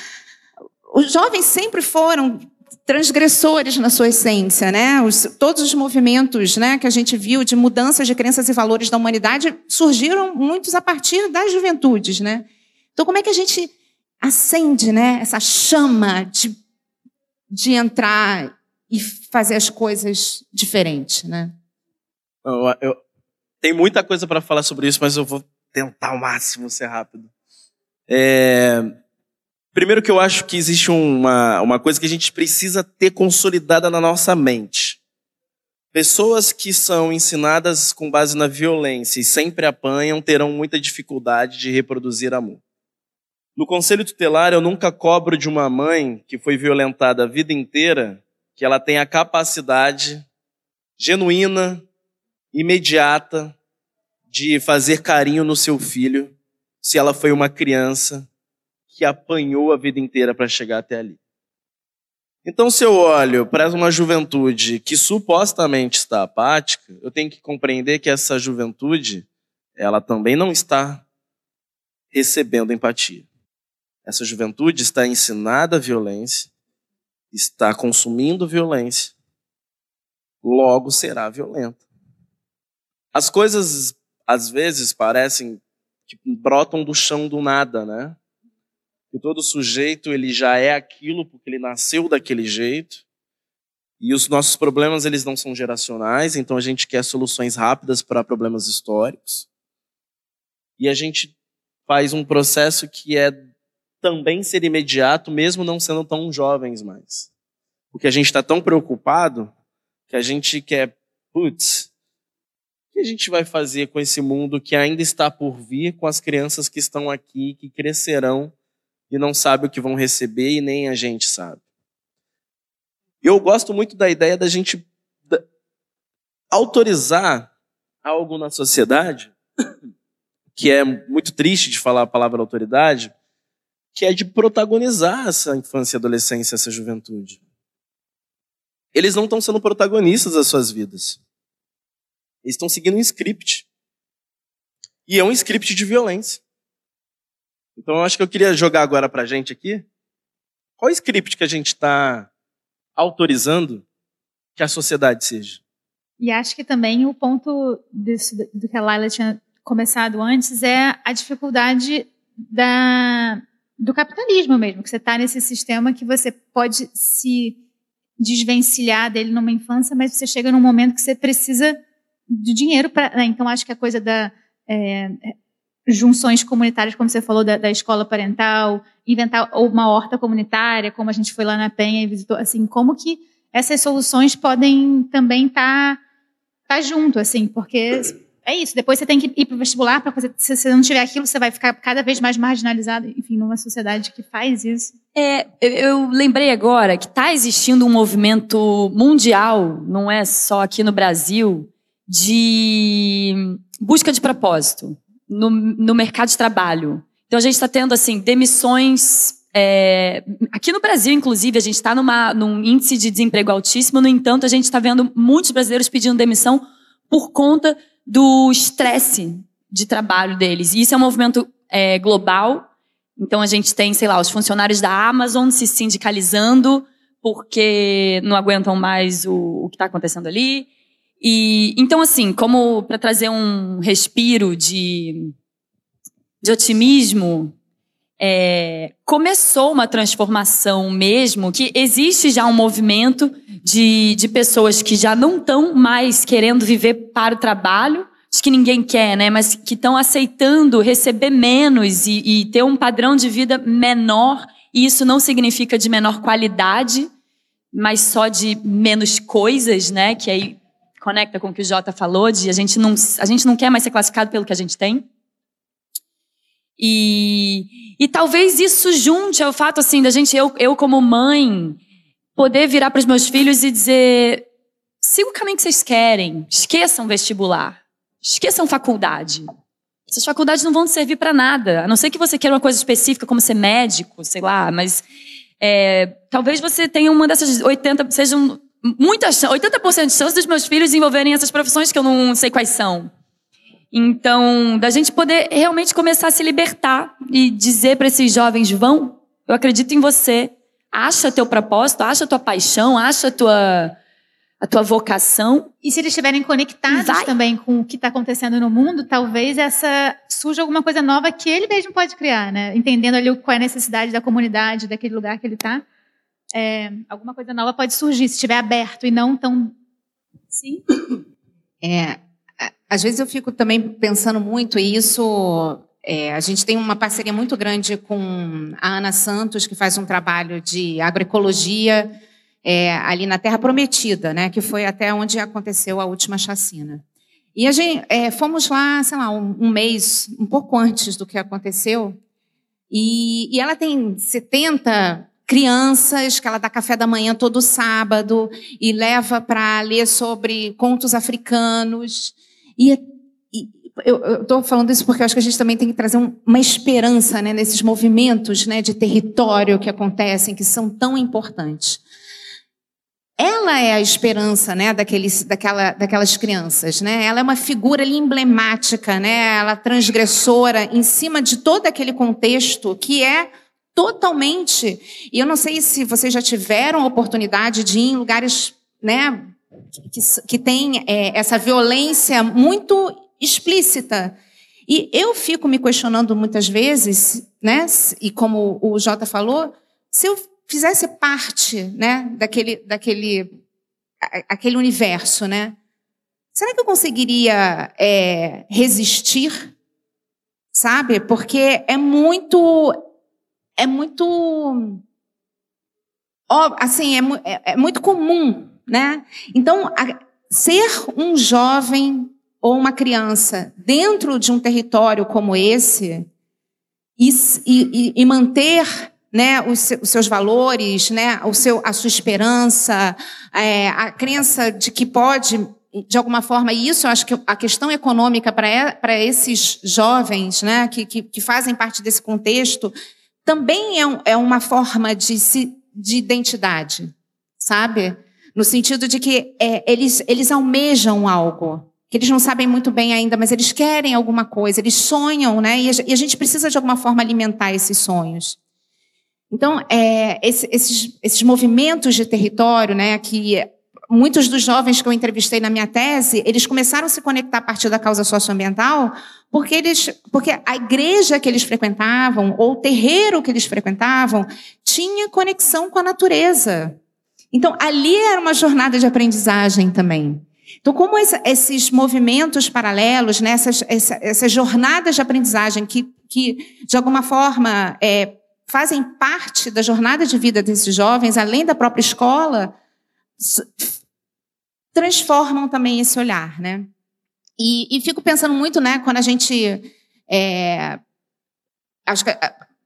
Os jovens sempre foram transgressores na sua essência, né? Os, todos os movimentos, né, que a gente viu de mudanças de crenças e valores da humanidade surgiram muitos a partir das juventudes, né? Então, como é que a gente acende, né, essa chama de, de entrar e fazer as coisas diferentes, né? Eu, eu, tem muita coisa para falar sobre isso, mas eu vou tentar ao máximo ser rápido. É, Primeiro que eu acho que existe uma, uma coisa que a gente precisa ter consolidada na nossa mente. Pessoas que são ensinadas com base na violência e sempre apanham terão muita dificuldade de reproduzir amor. No conselho tutelar, eu nunca cobro de uma mãe que foi violentada a vida inteira que ela tenha a capacidade genuína, imediata, de fazer carinho no seu filho, se ela foi uma criança que apanhou a vida inteira para chegar até ali. Então, se eu olho para uma juventude que supostamente está apática, eu tenho que compreender que essa juventude, ela também não está recebendo empatia. Essa juventude está ensinada a violência, está consumindo violência, logo será violenta. As coisas, às vezes, parecem que brotam do chão do nada, né? Que todo sujeito ele já é aquilo porque ele nasceu daquele jeito. E os nossos problemas eles não são geracionais, então a gente quer soluções rápidas para problemas históricos. E a gente faz um processo que é também ser imediato, mesmo não sendo tão jovens mais. Porque a gente está tão preocupado que a gente quer, putz, o que a gente vai fazer com esse mundo que ainda está por vir, com as crianças que estão aqui, que crescerão e não sabe o que vão receber e nem a gente sabe. Eu gosto muito da ideia da gente autorizar algo na sociedade, que é muito triste de falar a palavra autoridade, que é de protagonizar essa infância, adolescência, essa juventude. Eles não estão sendo protagonistas das suas vidas. Eles estão seguindo um script. E é um script de violência. Então, eu acho que eu queria jogar agora para a gente aqui. Qual script que a gente está autorizando que a sociedade seja? E acho que também o ponto disso, do que a Laila tinha começado antes é a dificuldade da, do capitalismo mesmo, que você está nesse sistema que você pode se desvencilhar dele numa infância, mas você chega num momento que você precisa de dinheiro para. Né? Então, acho que a coisa da é, junções comunitárias, como você falou, da, da, escola parental, inventar uma horta comunitária, como a gente foi lá na Penha e visitou, assim, como que essas soluções podem também estar tá, tá junto, assim, porque é isso. Depois você tem que ir para o vestibular para. Se você não tiver aquilo, você vai ficar cada vez mais marginalizado. Enfim, numa sociedade que faz isso. É, eu lembrei agora que está existindo um movimento mundial, não é só aqui no Brasil, de busca de propósito no, no mercado de trabalho. Então a gente está tendo assim demissões é, aqui no Brasil, inclusive, a gente está num índice de desemprego altíssimo. No entanto, a gente está vendo muitos brasileiros pedindo demissão por conta do estresse de trabalho deles. E isso é um movimento é, global. Então a gente tem, sei lá, os funcionários da Amazon se sindicalizando porque não aguentam mais o, o que está acontecendo ali. E então assim, como para trazer um respiro de, de otimismo, é, começou uma transformação mesmo, que existe já um movimento de, de pessoas que já não estão mais querendo viver para o trabalho, acho que ninguém quer, né? Mas que estão aceitando receber menos e, e ter um padrão de vida menor. E isso não significa de menor qualidade, mas só de menos coisas, né? Que aí conecta com o que o Jota falou, de a gente não, a gente não quer mais ser classificado pelo que a gente tem. E, e talvez isso junte ao fato assim da gente, eu, eu como mãe, poder virar para os meus filhos e dizer: siga o caminho que vocês querem, esqueçam vestibular, esqueçam faculdade. Essas faculdades não vão servir para nada, a não ser que você queira uma coisa específica, como ser médico, sei lá, mas é, talvez você tenha uma dessas 80, sejam muitas, 80% de chance dos meus filhos desenvolverem essas profissões que eu não sei quais são. Então, da gente poder realmente começar a se libertar e dizer para esses jovens: vão, eu acredito em você, acha teu propósito, acha tua paixão, acha tua a tua vocação. E se eles estiverem conectados vai. também com o que está acontecendo no mundo, talvez essa surja alguma coisa nova que ele mesmo pode criar, né? Entendendo ali qual é a necessidade da comunidade, daquele lugar que ele está. É, alguma coisa nova pode surgir se estiver aberto e não tão. Sim. É, às vezes eu fico também pensando muito, e isso. É, a gente tem uma parceria muito grande com a Ana Santos, que faz um trabalho de agroecologia é, ali na Terra Prometida, né, que foi até onde aconteceu a última chacina. E a gente é, fomos lá, sei lá, um, um, mês, um pouco antes do que aconteceu, e, e ela tem 70 crianças que ela dá café da manhã todo sábado e leva para ler sobre contos africanos. E, e eu estou falando isso porque acho que a gente também tem que trazer um, uma esperança né, nesses movimentos né, de território que acontecem, que são tão importantes. Ela é a esperança né, daqueles, daquela, daquelas crianças. Né? Ela é uma figura ali emblemática, né? ela é transgressora, em cima de todo aquele contexto que é totalmente. E eu não sei se vocês já tiveram a oportunidade de ir em lugares né, que, que tem é, essa violência muito explícita. E eu fico me questionando muitas vezes, né, e como o Jota falou, se eu fizesse parte né, daquele, daquele aquele universo, né? Será que eu conseguiria é, resistir? Sabe? Porque é muito. É muito. Assim, é, é, é muito comum né? Então, a, ser um jovem ou uma criança dentro de um território como esse e, e, e manter né, os, os, seus valores, né, o seu, a sua esperança, é, a crença de que pode, de alguma forma, e isso eu acho que a questão econômica para esses jovens né, que, que, que, fazem parte desse contexto também é, um, é uma forma de, de identidade, sabe? no sentido de que é, eles, eles almejam algo, que eles não sabem muito bem ainda, mas eles querem alguma coisa, eles sonham, né? E a, gente precisa de alguma forma alimentar esses sonhos. Então, é, esse, esses, esses movimentos de território, né, que muitos dos jovens que eu entrevistei na minha tese, eles começaram a se conectar a partir da causa socioambiental, porque eles, porque a igreja que eles frequentavam ou o terreiro que eles frequentavam tinha conexão com a natureza. Então ali era uma jornada de aprendizagem também. Então, como esses movimentos paralelos, né, essas, essas jornadas de aprendizagem que, que de alguma forma, é, fazem parte da jornada de vida desses jovens, além da própria escola, transformam também esse olhar, né? E, e fico pensando muito, né, quando a gente é, acho que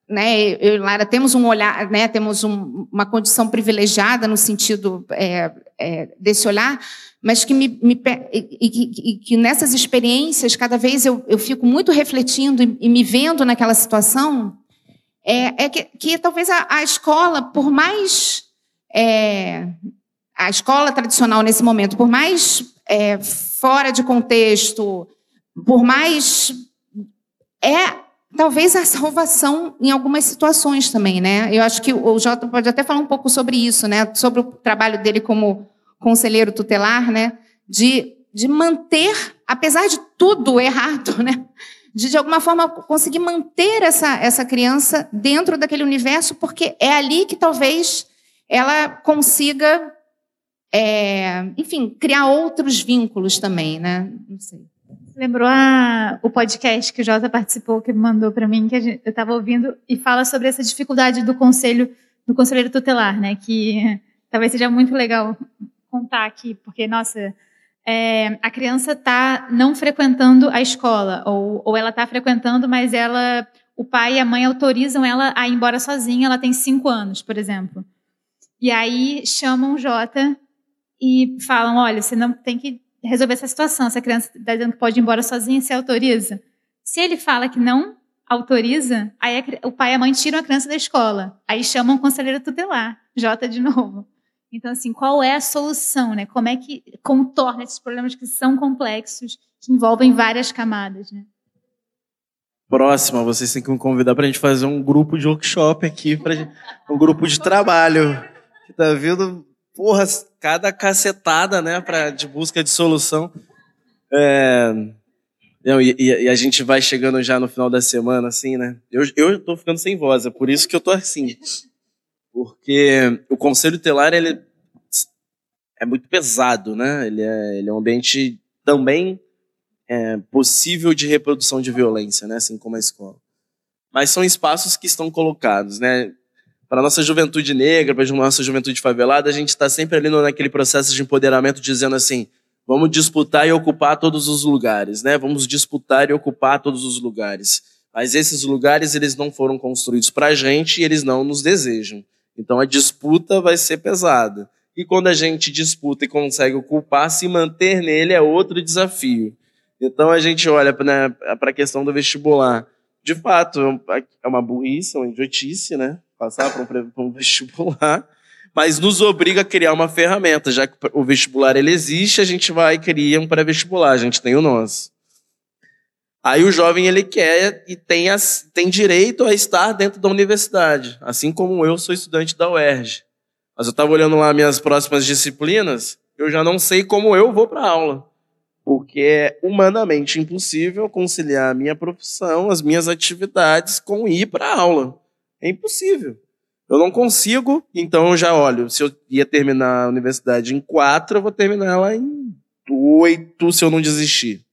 né, eu e Lara temos um olhar, né, temos um, uma condição privilegiada no sentido é, é, desse olhar, mas que me, me e, e, que nessas experiências cada vez eu, eu fico muito refletindo e, e me vendo naquela situação é, é que, que, talvez a, a, escola, por mais é, a escola tradicional nesse momento, por mais é, fora de contexto, por mais é talvez a salvação em algumas situações também, né? Eu acho que o Jota pode até falar um pouco sobre isso, né? Sobre o trabalho dele como conselheiro tutelar, né? De, de manter, apesar de tudo errado, né? De, de alguma forma, conseguir manter essa, essa criança dentro daquele universo, porque é ali que talvez ela consiga, é, enfim, criar outros vínculos também, né? Não sei. Lembrou a, o podcast que o Jota participou, que mandou para mim, que gente, eu estava ouvindo, e fala sobre essa dificuldade do conselho, do conselheiro tutelar, né? Que talvez seja muito legal contar aqui, porque, nossa, é, a criança está não frequentando a escola, ou, ou ela está frequentando, mas ela, o pai e a mãe autorizam ela a ir embora sozinha, ela tem cinco anos, por exemplo. E aí chamam o Jota e falam, olha, você não tem que resolver essa situação. Se a criança está dizendo que pode ir embora sozinha, você autoriza? Se ele fala que não autoriza, aí a, o pai e a mãe tiram a criança da escola. Aí chamam o conselheiro tutelar, J de novo. Então, assim, qual é a solução, né? Como é que contorna esses problemas que são complexos, que envolvem várias camadas, né? Próxima, vocês têm que me convidar para a gente fazer um grupo de workshop aqui, pra gente, um grupo de trabalho. Que tá vindo porra, cada cacetada, né, pra, de busca de solução. É, não, e, e, a gente vai chegando já no final da semana, assim, né? Eu, eu tô ficando sem voz, é por isso que eu tô assim. Porque o Conselho Telar, ele é muito pesado, né? Ele é, ele é um ambiente também é, possível de reprodução de violência, né? Assim como a escola. Mas são espaços que estão colocados, né? Para nossa juventude negra, para nossa juventude favelada, a gente está sempre ali naquele processo de empoderamento, dizendo assim: vamos disputar e ocupar todos os lugares, né? Vamos disputar e ocupar todos os lugares. Mas esses lugares eles não foram construídos para a gente e eles não nos desejam. Então a disputa vai ser pesada. E quando a gente disputa e consegue ocupar, se manter nele é outro desafio. Então a gente olha para a questão do vestibular. De fato, é uma burrice, uma idiotice, né? Passar para um, um, vestibular, mas nos obriga a criar uma ferramenta, já que o vestibular ele existe, a gente vai criar um pré-vestibular, a gente tem o nosso. Aí o jovem ele quer e tem, as, tem direito a estar dentro da universidade, assim como eu sou estudante da UERJ. Mas eu estava olhando lá minhas próximas disciplinas, eu já não sei como eu vou para aula, porque é humanamente impossível conciliar a minha profissão, as minhas atividades com ir para aula. É impossível. Eu não consigo, então eu já olho. Se eu ia terminar a universidade em quatro, eu vou terminar ela em oito se eu não desistir.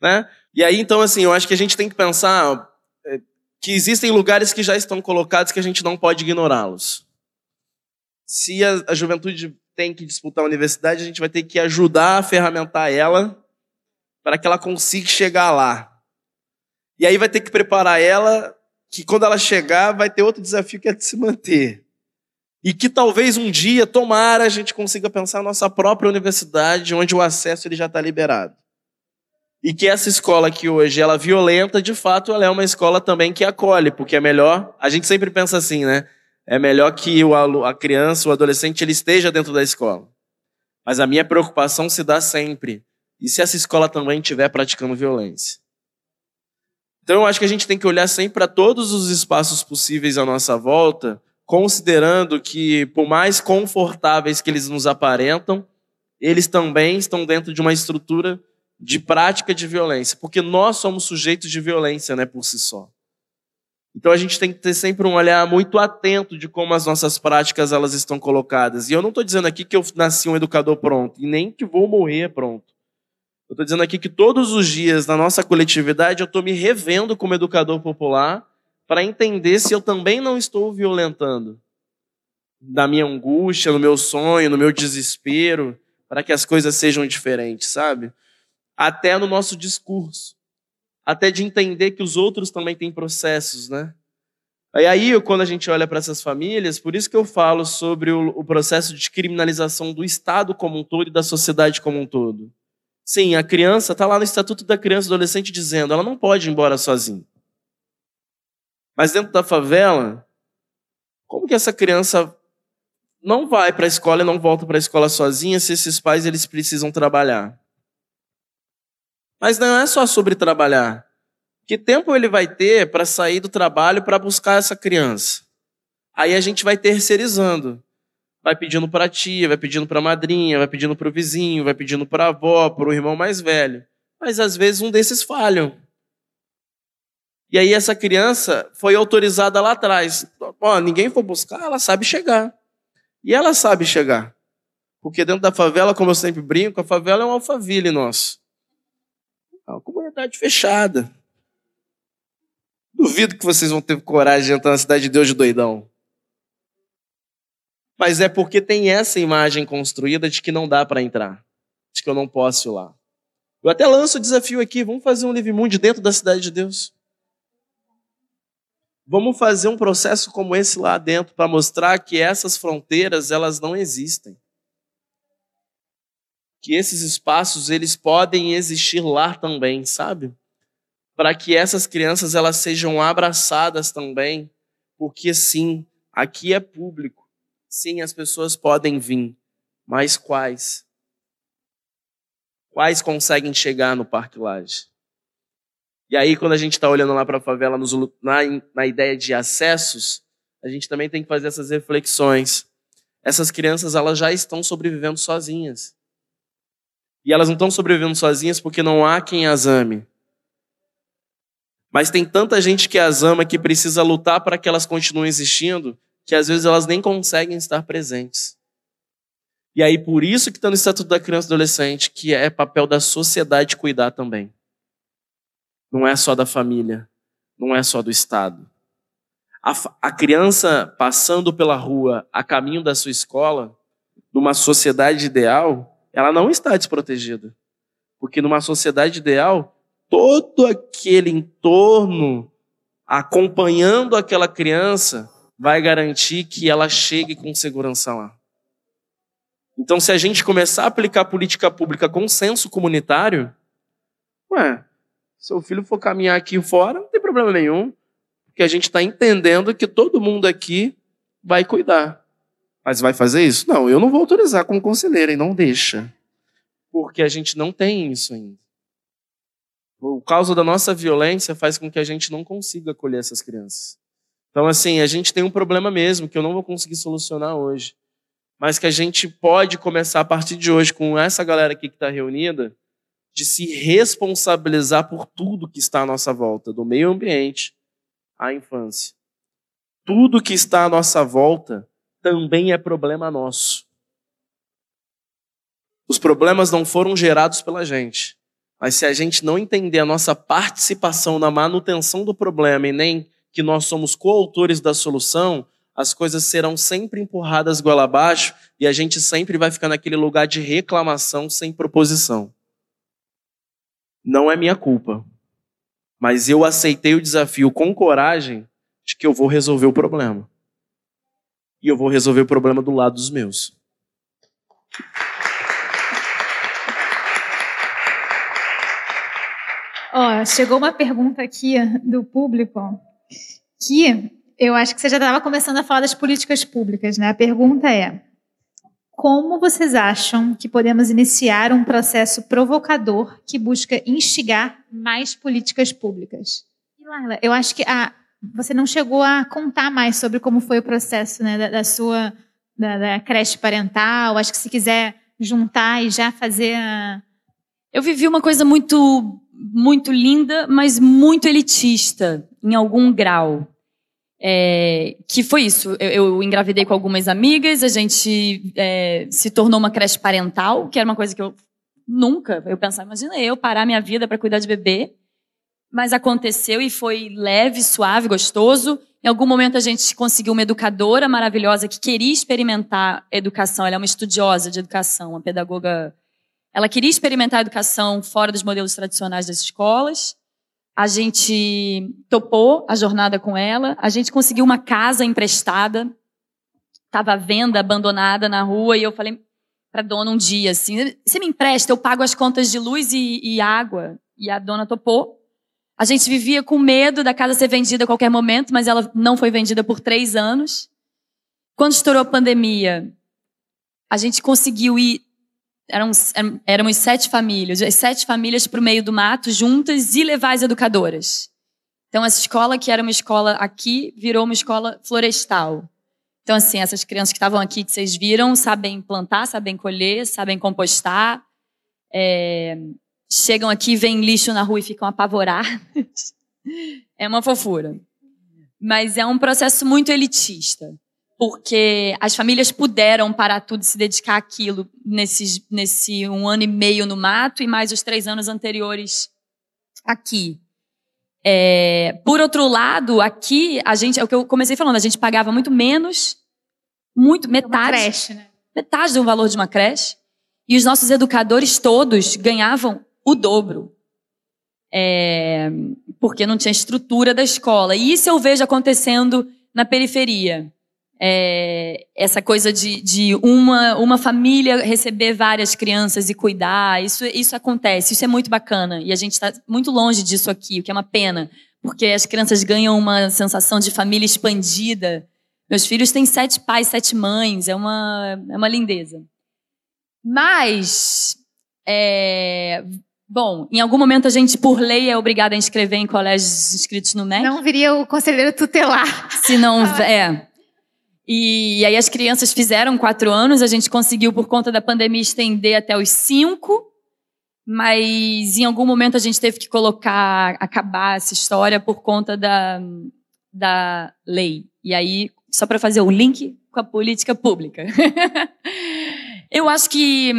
Né? E aí, então, assim, eu acho que a gente tem que pensar é, que existem lugares que já estão colocados que a gente não pode ignorá-los. Se a, a juventude tem que disputar a universidade, a gente vai ter que ajudar a ferramentar ela para que ela consiga chegar lá. E aí vai ter que preparar ela que quando ela chegar vai ter outro desafio que é de se manter. E que talvez um dia, tomara, a gente consiga pensar a nossa própria universidade, onde o acesso ele já está liberado. E que essa escola aqui hoje, ela é violenta, de fato, ela é uma escola também que acolhe, porque é melhor. A gente sempre pensa assim, né? É melhor que o, a criança, o adolescente, ele esteja dentro da escola. Mas a minha preocupação se dá sempre. E se essa escola também estiver praticando violência? Então eu acho que a gente tem que olhar sempre para todos os espaços possíveis à nossa volta considerando que, por mais confortáveis que eles nos aparentam, eles também estão dentro de uma estrutura de prática de violência, porque nós somos sujeitos de violência, né, por si só. Então a gente tem que ter sempre um olhar muito atento de como as nossas práticas elas estão colocadas. E eu não estou dizendo aqui que eu nasci um educador pronto, e nem que vou morrer pronto. Eu estou dizendo aqui que todos os dias na nossa coletividade eu estou me revendo como educador popular para entender se eu também não estou violentando na minha angústia, no meu sonho, no meu desespero, para que as coisas sejam diferentes, sabe? Até no nosso discurso até de entender que os outros também têm processos, né? E aí, quando a gente olha para essas famílias, por isso que eu falo sobre o, o processo de criminalização do Estado como um todo e da sociedade como um todo. Sim, a criança está lá no Estatuto da Criança e Adolescente dizendo ela não pode ir embora sozinha. Mas dentro da favela, como que essa criança não vai para a escola e não volta para a escola sozinha se esses pais eles precisam trabalhar? Mas não é só sobre trabalhar. Que tempo ele vai ter para sair do trabalho para buscar essa criança? Aí a gente vai terceirizando. Vai pedindo para a tia, vai pedindo para a madrinha, vai pedindo para o vizinho, vai pedindo para a avó, para o irmão mais velho. Mas às vezes um desses falham. E aí essa criança foi autorizada lá atrás. Ó, ninguém foi buscar, ela sabe chegar. E ela sabe chegar. Porque dentro da favela, como eu sempre brinco, a favela é um alfaville nosso. É uma comunidade fechada. Duvido que vocês vão ter coragem de entrar na cidade de Deus de doidão. Mas é porque tem essa imagem construída de que não dá para entrar, de que eu não posso ir lá. Eu até lanço o desafio aqui, vamos fazer um Live Mundo dentro da cidade de Deus. Vamos fazer um processo como esse lá dentro para mostrar que essas fronteiras elas não existem que esses espaços eles podem existir lá também, sabe? Para que essas crianças elas sejam abraçadas também, porque sim, aqui é público. Sim, as pessoas podem vir, mas quais? Quais conseguem chegar no Parque Laje? E aí, quando a gente está olhando lá para a favela nos, na, na ideia de acessos, a gente também tem que fazer essas reflexões. Essas crianças elas já estão sobrevivendo sozinhas. E elas não estão sobrevivendo sozinhas porque não há quem as ame. Mas tem tanta gente que as ama que precisa lutar para que elas continuem existindo, que às vezes elas nem conseguem estar presentes. E aí, por isso que está no Estatuto da Criança e Adolescente, que é papel da sociedade cuidar também. Não é só da família, não é só do Estado. A, a criança passando pela rua a caminho da sua escola, numa sociedade ideal, ela não está desprotegida. Porque numa sociedade ideal, todo aquele entorno acompanhando aquela criança vai garantir que ela chegue com segurança lá. Então, se a gente começar a aplicar política pública com senso comunitário, ué, seu filho for caminhar aqui fora, não tem problema nenhum, porque a gente está entendendo que todo mundo aqui vai cuidar. Mas vai fazer isso? Não, eu não vou autorizar como conselheiro, e não deixa. Porque a gente não tem isso ainda. O causa da nossa violência faz com que a gente não consiga acolher essas crianças. Então, assim, a gente tem um problema mesmo que eu não vou conseguir solucionar hoje. Mas que a gente pode começar a partir de hoje, com essa galera aqui que está reunida, de se responsabilizar por tudo que está à nossa volta, do meio ambiente à infância. Tudo que está à nossa volta também é problema nosso. Os problemas não foram gerados pela gente. Mas se a gente não entender a nossa participação na manutenção do problema e nem que nós somos coautores da solução, as coisas serão sempre empurradas goela abaixo e a gente sempre vai ficar naquele lugar de reclamação sem proposição. Não é minha culpa. Mas eu aceitei o desafio com coragem de que eu vou resolver o problema e eu vou resolver o problema do lado dos meus. Ó, chegou uma pergunta aqui do público que eu acho que você já estava começando a falar das políticas públicas, né? A pergunta é: como vocês acham que podemos iniciar um processo provocador que busca instigar mais políticas públicas? E Laila, eu acho que a, você não chegou a contar mais sobre como foi o processo né, da, da sua da, da, creche parental. Acho que se quiser juntar e já fazer a... Eu vivi uma coisa muito muito linda, mas muito elitista em algum grau. É, que foi isso. Eu, eu, engravidei com algumas amigas, a gente é, se tornou uma creche parental, que era uma coisa que eu nunca. Eu pensava, imagina eu parar minha vida para cuidar de bebê. Mas aconteceu e foi leve, suave, gostoso. Em algum momento a gente conseguiu uma educadora maravilhosa que queria experimentar educação. Ela é uma estudiosa de educação, uma pedagoga. Ela queria experimentar a educação fora dos modelos tradicionais das escolas. A gente topou a jornada com ela. A gente conseguiu uma casa emprestada. Estava à venda, abandonada na rua. E eu falei para a dona um dia assim: você me empresta, eu pago as contas de luz e, e água. E a dona topou. A gente vivia com medo da casa ser vendida a qualquer momento, mas ela não foi vendida por três anos. Quando estourou a pandemia, a gente conseguiu ir. Éramos, éramos sete famílias, as sete famílias para o meio do mato, juntas, e levar as educadoras. Então, essa escola, que era uma escola aqui, virou uma escola florestal. Então, assim, essas crianças que estavam aqui, que vocês viram, sabem plantar, sabem colher, sabem compostar. É, chegam aqui, veem lixo na rua e ficam apavoradas. é uma fofura. Mas é um processo muito elitista, porque as famílias puderam parar tudo e se dedicar àquilo nesses, nesse um ano e meio no mato e mais os três anos anteriores aqui. É, por outro lado, aqui a gente, é o que eu comecei falando, a gente pagava muito menos, muito metade, uma creche, né? metade do valor de uma creche, e os nossos educadores todos ganhavam o dobro. É, porque não tinha estrutura da escola. E isso eu vejo acontecendo na periferia. É, essa coisa de, de, uma, uma família receber várias crianças e cuidar, isso, isso acontece, isso é muito bacana. E a gente está muito longe disso aqui, o que é uma pena, porque as crianças ganham uma sensação de família expandida. Meus filhos têm sete pais, sete mães, é uma, é uma lindeza. Mas é, Bom, em algum momento a gente, por lei, é obrigada a inscrever em colégios inscritos no MEC. Não viria o conselheiro tutelar. Se não, é. E, e, aí as crianças fizeram quatro anos, a gente conseguiu, por conta da pandemia, estender até os cinco. Mas em algum momento a gente teve que colocar, acabar essa história por conta da, da lei. E aí, só para fazer o link com a política pública. Eu acho que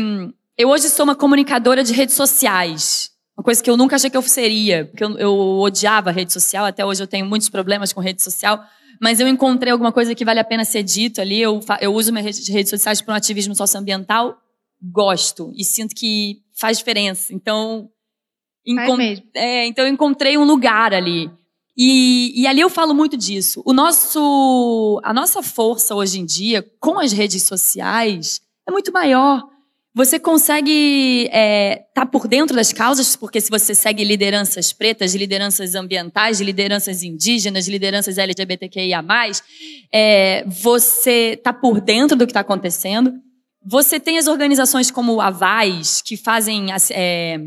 eu hoje sou uma comunicadora de redes sociais. Uma coisa que eu nunca achei que eu seria, porque eu, eu odiava rede social, até hoje eu tenho muitos problemas com rede social, mas eu encontrei alguma coisa que vale a pena ser dito ali. Eu, eu uso minhas redes sociais para um ativismo socioambiental, gosto e sinto que faz diferença. Então. É, então eu encontrei um lugar ali. E, e, ali eu falo muito disso. O nosso, a nossa força hoje em dia, com as redes sociais, é muito maior. Você consegue estar é, tá por dentro das causas, porque se você segue lideranças pretas, lideranças ambientais, lideranças indígenas, lideranças LGBTQIA+, é, você está por dentro do que está acontecendo. Você tem as organizações como a VAIS, que fazem é,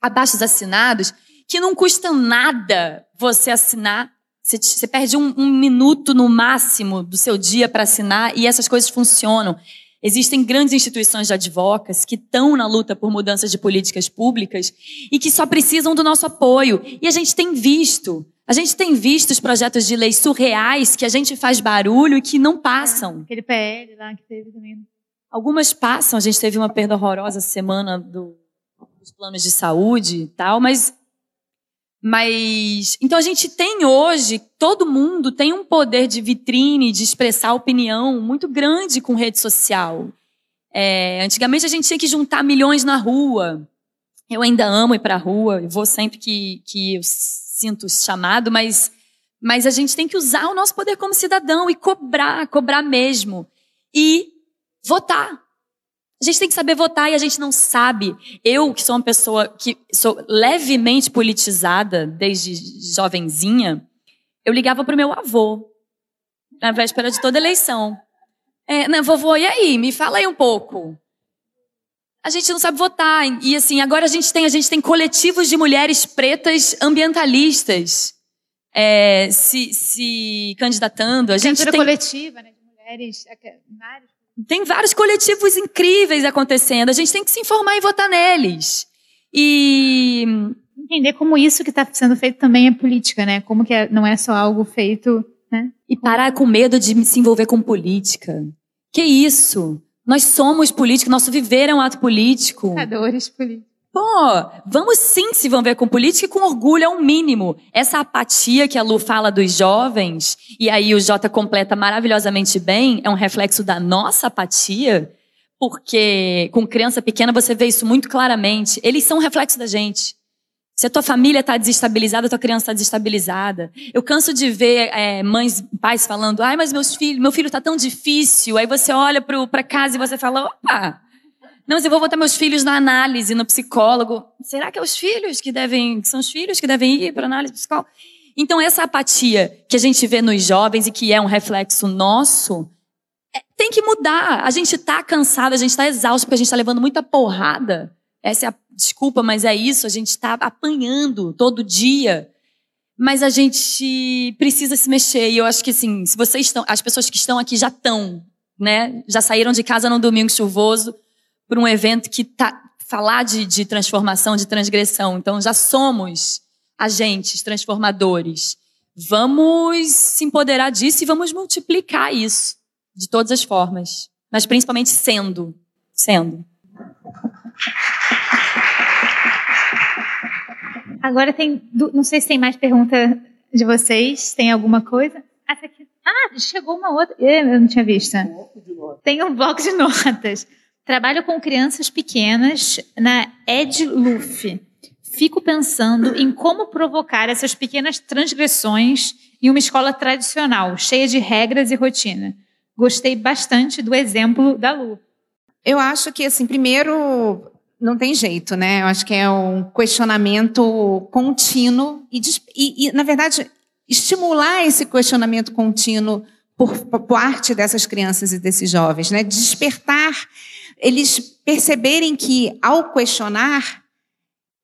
abaixos assinados, que não custa nada você assinar. Você, você perde um, um minuto no máximo do seu dia para assinar e essas coisas funcionam. Existem grandes instituições de advocacy que estão na luta por mudanças de políticas públicas e que só precisam do nosso apoio. E a gente tem visto, a gente tem visto os projetos de lei surreais que a gente faz barulho e que não passam. É, aquele PL lá que teve também. Algumas passam, a gente teve uma perda horrorosa semana do, dos planos de saúde e tal, mas mas então a gente tem hoje, todo mundo tem um poder de vitrine, de expressar opinião muito grande com rede social. É, antigamente a gente tinha que juntar milhões na rua. Eu ainda amo ir para a rua, eu vou sempre que, que eu sinto chamado, mas, mas a gente tem que usar o nosso poder como cidadão e cobrar, cobrar mesmo. E votar. A gente tem que saber votar e a gente não sabe. Eu, que sou uma pessoa que sou levemente politizada desde jovenzinha, eu ligava para o meu avô na véspera de toda eleição. É, vovô, e aí? Me fala aí um pouco. A gente não sabe votar. E assim, agora a gente tem, a gente tem coletivos de mulheres pretas ambientalistas. é, se, se candidatando. A gente tem... coletiva, né, de mulheres, vários. Tem vários coletivos incríveis acontecendo. A gente tem que se informar e votar neles. E entender como isso que está sendo feito também é política, né? Como que é, não é só algo feito, né? E parar com medo de se envolver com política. Que isso? Nós somos políticos, nosso viver é um ato político. Educadores políticos. Pô, vamos sim se envolver com política e com orgulho é o um mínimo. Essa apatia que a Lu fala dos jovens, e aí o Jota completa maravilhosamente bem, é um reflexo da nossa apatia, porque com criança pequena você vê isso muito claramente. Eles são um reflexo da gente. Se a tua família está desestabilizada, a tua criança está desestabilizada. Eu canso de ver é, mães, pais falando, ai, mas meus filhos, meu filho está tão difícil. Aí você olha para casa e você fala, opa, não, mas eu vou botar meus filhos na análise, no psicólogo. Será que é os filhos que devem, são os filhos que devem ir para análise psicóloga? Então essa apatia que a gente vê nos jovens e que é um reflexo nosso, é, tem que mudar. A gente está cansado, a gente está exausto porque a gente está levando muita porrada. Essa é a desculpa, mas é isso. A gente está apanhando todo dia. Mas a gente precisa se mexer. E eu acho que, assim, se vocês estão. As pessoas que estão aqui já estão, né? Já saíram de casa no domingo chuvoso para um evento que tá. Falar de, de transformação, de transgressão. Então, já somos agentes transformadores. Vamos se empoderar disso e vamos multiplicar isso de todas as formas. Mas principalmente sendo. Sendo. Agora tem. Não sei se tem mais pergunta de vocês. Tem alguma coisa? Ah, ah chegou uma outra. Eu não tinha visto. Tem um bloco de notas. Trabalho com crianças pequenas na EdLuf. Fico pensando em como provocar essas pequenas transgressões em uma escola tradicional, cheia de regras e rotina. Gostei bastante do exemplo da Lu. Eu acho que, assim, primeiro, não tem jeito, né? Eu acho que é um questionamento contínuo e, e, e na verdade, estimular esse questionamento contínuo por, por parte dessas crianças e desses jovens, né? Despertar, eles perceberem que, ao questionar,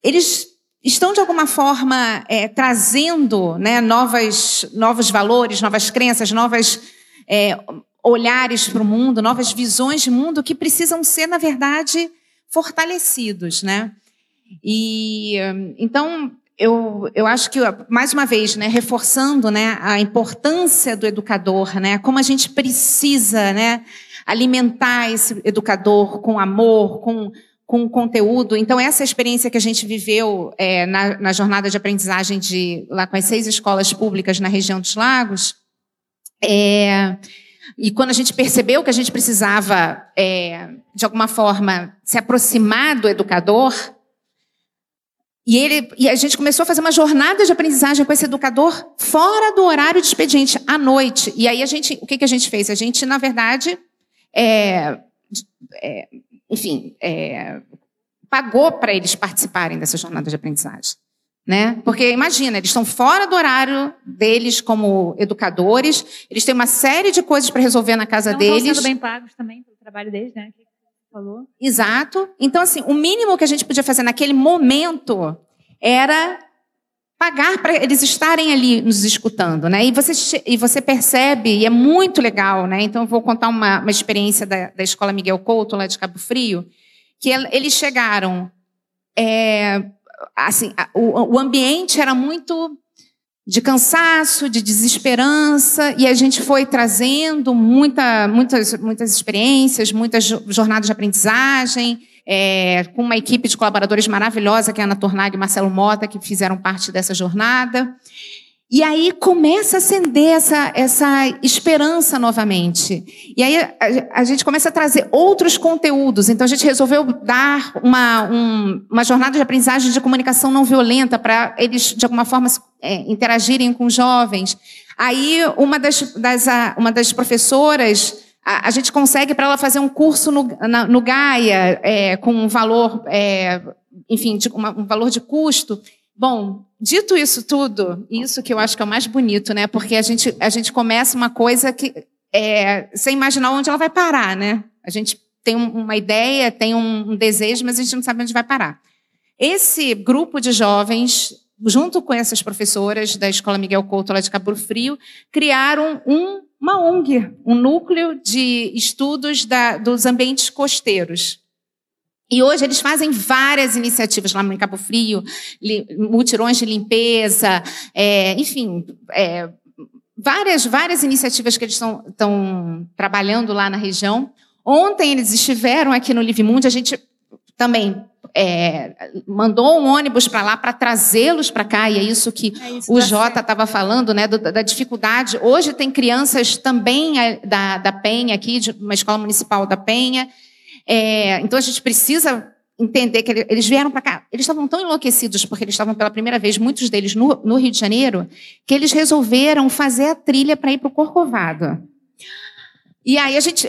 eles estão de alguma forma é, trazendo né, novas, novos valores, novas crenças, novas é, olhares para o mundo, novas visões de mundo que precisam ser, na verdade, fortalecidos, né? E então eu, eu acho que mais uma vez, né, reforçando, né, a importância do educador, né, como a gente precisa, né, alimentar esse educador com amor, com com conteúdo. Então, essa experiência que a gente viveu é, na, na, jornada de aprendizagem de lá com as seis escolas públicas na região dos lagos, é, e quando a gente percebeu que a gente precisava, é, de alguma forma, se aproximar do educador, e, ele, e a gente começou a fazer uma jornada de aprendizagem com esse educador fora do horário de expediente, à noite. E aí a gente, o que, que a gente fez? A gente, na verdade, é, é, enfim, é, pagou para eles participarem dessa jornada de aprendizagem. Né? Porque imagina, eles estão fora do horário deles como educadores, eles têm uma série de coisas para resolver na casa Não deles. Estão sendo bem pagos também pelo trabalho deles, né? Que falou. Exato. Então, assim, o mínimo que a gente podia fazer naquele momento era pagar para eles estarem ali nos escutando, né? E você, e você percebe, e é muito legal, né? Então, eu vou contar uma, uma experiência da, da Escola Miguel Couto, lá de Cabo Frio, que eles chegaram é, assim, o, o ambiente era muito de cansaço, de desesperança, e a gente foi trazendo muita, muitas, muitas experiências, muitas jornadas de aprendizagem, é, com uma equipe de colaboradores maravilhosa, que é a Ana Tornag e Marcelo Mota, que fizeram parte dessa jornada. E aí começa a acender essa, essa esperança novamente. E aí a, a, gente começa a trazer outros conteúdos. Então a gente resolveu dar uma, um, uma jornada de aprendizagem de comunicação não violenta para eles, de alguma forma, é, interagirem com jovens. Aí uma das, das uma das professoras, a, a gente consegue para ela fazer um curso no, na, no Gaia, é, com um valor, é, enfim, de, uma, um valor de custo. Bom, dito isso tudo, isso que eu acho que é o mais bonito, né? Porque a gente, a gente começa uma coisa que é, sem imaginar onde ela vai parar, né? A gente tem uma ideia, tem um, desejo, mas a gente não sabe onde vai parar. Esse grupo de jovens junto com essas professoras da Escola Miguel Couto lá de Cabo Frio, criaram um, uma ONG, um núcleo de estudos da, dos ambientes costeiros. E hoje eles fazem várias iniciativas lá em Cabo Frio, li, mutirões de limpeza, é, enfim, é, várias, várias iniciativas que eles estão trabalhando lá na região. Ontem eles estiveram aqui no Live Mundi, a gente também é, mandou um ônibus para lá para trazê-los para cá, e é isso que é isso o Jota estava falando, né, do, da dificuldade. Hoje tem crianças também é, da, da Penha aqui, de uma escola municipal da Penha, é, então a gente precisa entender que eles vieram para cá, eles estavam tão enlouquecidos porque eles estavam pela primeira vez, muitos deles no, no Rio de Janeiro, que eles resolveram fazer a trilha para ir para o Corcovado. E aí a gente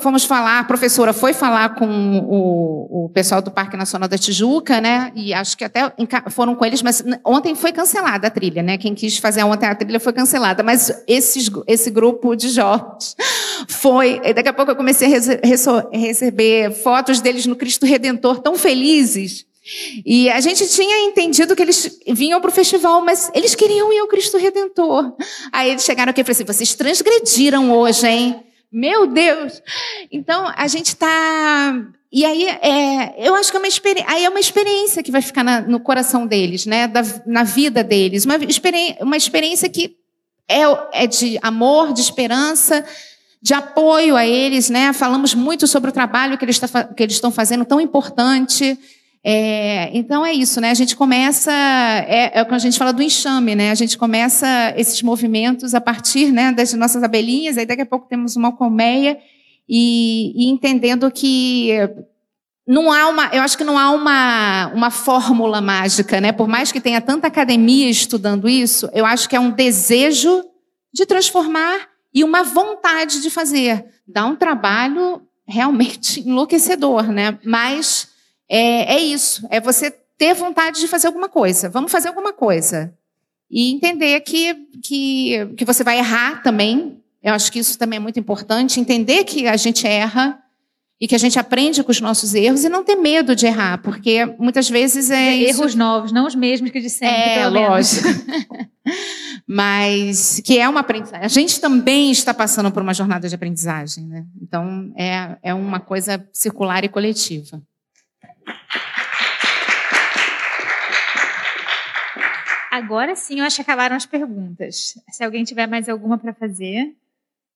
fomos falar, a professora foi falar com o, o, pessoal do Parque Nacional da Tijuca, né? E acho que até foram com eles, mas ontem foi cancelada a trilha, né? Quem quis fazer ontem a trilha foi cancelada, mas esses, esse grupo de jovens foi. Daqui a pouco eu comecei a receber fotos deles no Cristo Redentor tão felizes. E a gente tinha entendido que eles vinham para o festival, mas eles queriam ir ao Cristo Redentor. Aí eles chegaram aqui e falaram assim: vocês transgrediram hoje, hein? Meu Deus! Então, a gente está. E aí, é, eu acho que é uma, experiência, aí é uma experiência que vai ficar na, no coração deles, né? Da, na vida deles. Uma, experiência, uma experiência que é, é de amor, de esperança, de apoio a eles, né? Falamos muito sobre o trabalho que eles, tá, que eles estão fazendo, tão importante. É, então é isso, né? A gente começa, é, é quando a gente fala do enxame, né? A gente começa esses movimentos a partir né, das nossas abelhinhas, aí daqui a pouco temos uma colmeia, e, e entendendo que não há uma, eu acho que não há uma, uma fórmula mágica, né? Por mais que tenha tanta academia estudando isso, eu acho que é um desejo de transformar e uma vontade de fazer. Dá um trabalho realmente enlouquecedor, né? Mas é, é isso, é você ter vontade de fazer alguma coisa. Vamos fazer alguma coisa. E entender que, que, que você vai errar também. Eu acho que isso também é muito importante. Entender que a gente erra e que a gente aprende com os nossos erros e não ter medo de errar, porque muitas vezes é. Erros isso... novos, não os mesmos que de sempre. É, lógico. Mas que é uma aprendizagem. A gente também está passando por uma jornada de aprendizagem, né? Então é, é uma coisa circular e coletiva. Agora sim, eu acho que acabaram as perguntas. Se alguém tiver mais alguma para fazer.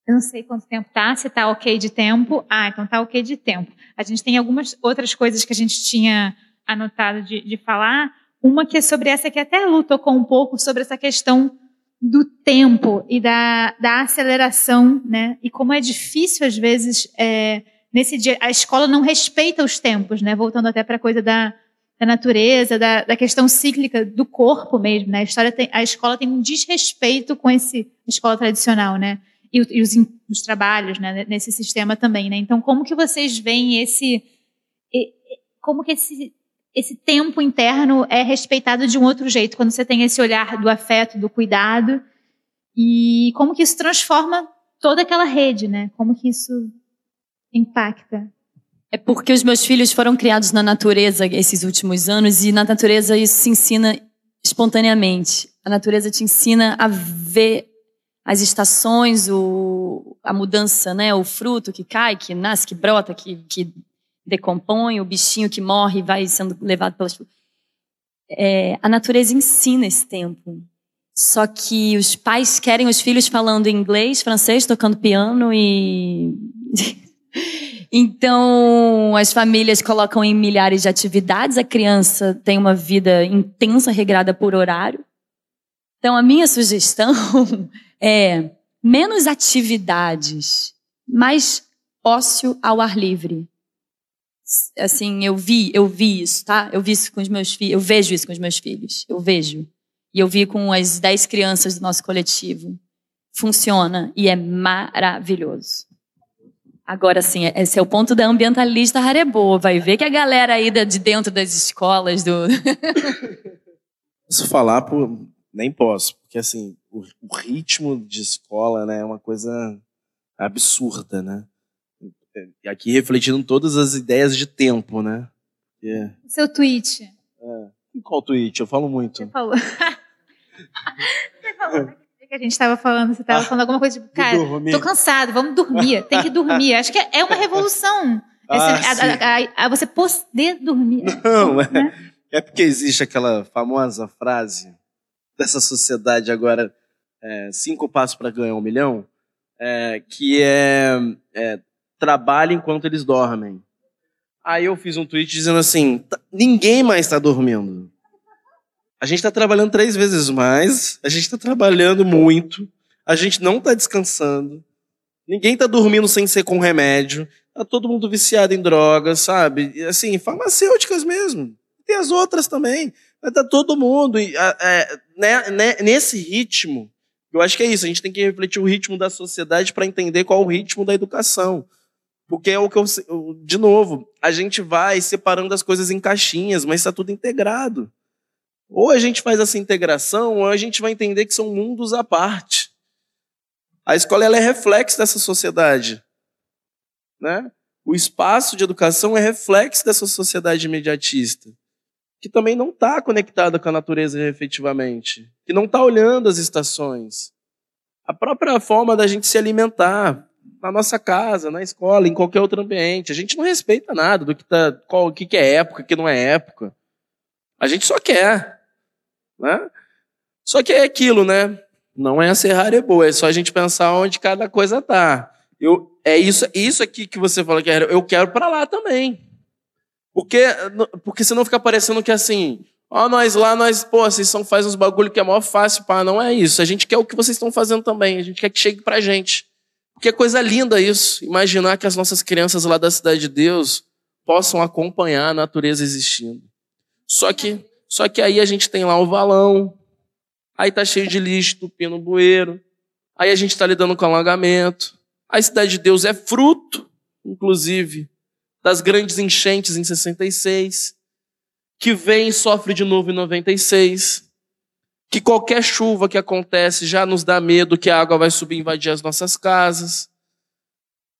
Eu não sei quanto tempo tá, se tá ok de tempo. Ah, então tá ok de tempo. A gente tem algumas outras coisas que a gente tinha anotado de, de falar. Uma que é sobre essa que até Lu tocou um pouco, sobre essa questão do tempo e da, da aceleração, né? E como é difícil, às vezes, é, nesse dia, a escola não respeita os tempos, né? Voltando até para a coisa da, da natureza, da, da, questão cíclica do corpo mesmo, né? A, história tem, a escola tem um desrespeito com esse escola tradicional, né? E, e os, os, trabalhos, né? Nesse sistema também, né? Então, como que vocês veem esse, como que esse esse tempo interno é respeitado de um outro jeito quando você tem esse olhar do afeto, do cuidado e como que isso transforma toda aquela rede, né? Como que isso impacta? É porque os meus filhos foram criados na natureza esses últimos anos e na natureza isso se ensina espontaneamente. A natureza te ensina a ver as estações, o, a mudança, né? O fruto que cai, que nasce, que brota, que, que decompõe, o bichinho que morre vai sendo levado pelas. É, a natureza ensina esse tempo. Só que os pais querem os filhos falando inglês, francês, tocando piano e Então, as famílias colocam em milhares de atividades, a criança tem uma vida intensa, regrada por horário. Então, a minha sugestão é menos atividades, mais ócio ao ar livre. Assim, eu vi, eu vi isso, tá? Eu vi isso com os meus filhos, eu vejo isso com os meus filhos, eu vejo. E eu vi com as dez crianças do nosso coletivo. Funciona e é maravilhoso. Agora sim, esse é o ponto da ambientalista Harebo. Vai ver que a galera aí de dentro das escolas do. Posso falar por. Nem posso, porque assim, o, o, ritmo de escola né, é uma coisa absurda, né? E aqui refletindo todas as ideias de tempo, né? Yeah. Seu tweet. É. Qual tweet? Eu falo muito. Você falou. você falou que a gente estava falando, você estava ah, falando alguma coisa tipo, cara, tô cansado, vamos dormir, tem que dormir. Acho que é uma revolução. Ah, Esse, a, a, a, você poder dormir. Não, é, né? é porque existe aquela famosa frase dessa sociedade agora, é, cinco passos para ganhar um milhão, é, que é, é trabalhe enquanto eles dormem. Aí eu fiz um tweet dizendo assim: tá, ninguém mais está dormindo. A gente está trabalhando três vezes mais, a gente está trabalhando muito, a gente não está descansando, ninguém está dormindo sem ser com remédio, tá todo mundo viciado em drogas, sabe? Assim, farmacêuticas mesmo. Tem as outras também. Mas tá todo mundo. É, né, né, nesse ritmo, eu acho que é isso. A gente tem que refletir o ritmo da sociedade para entender qual é o ritmo da educação. Porque é o que eu. De novo, a gente vai separando as coisas em caixinhas, mas está tudo integrado. Ou a gente faz essa integração, ou a gente vai entender que são mundos à parte. A escola é reflexo dessa sociedade. Né? O espaço de educação é reflexo dessa sociedade imediatista, que também não está conectada com a natureza efetivamente, que não está olhando as estações. A própria forma da gente se alimentar, na nossa casa, na escola, em qualquer outro ambiente. A gente não respeita nada do que, tá, qual, o que, que é época, o que não é época. A gente só quer. Né? Só que é aquilo, né? Não é a Serrari é boa, é só a gente pensar onde cada coisa tá. Eu, é isso, isso aqui que você fala que eu quero para lá também. Porque, porque senão fica parecendo que assim, ó, nós lá, nós, pô, vocês são, faz uns bagulho que é maior fácil, pá, não é isso. A gente quer o que vocês estão fazendo também, a gente quer que chegue pra gente. Porque é coisa linda isso, imaginar que as nossas crianças lá da cidade de Deus possam acompanhar a natureza existindo. Só que, só que aí a gente tem lá o valão, aí tá cheio de lixo, tupindo no bueiro, aí a gente está lidando com alagamento. A cidade de Deus é fruto, inclusive, das grandes enchentes em 66, que vem e sofre de novo em 96 que qualquer chuva que acontece já nos dá medo que a água vai subir e invadir as nossas casas.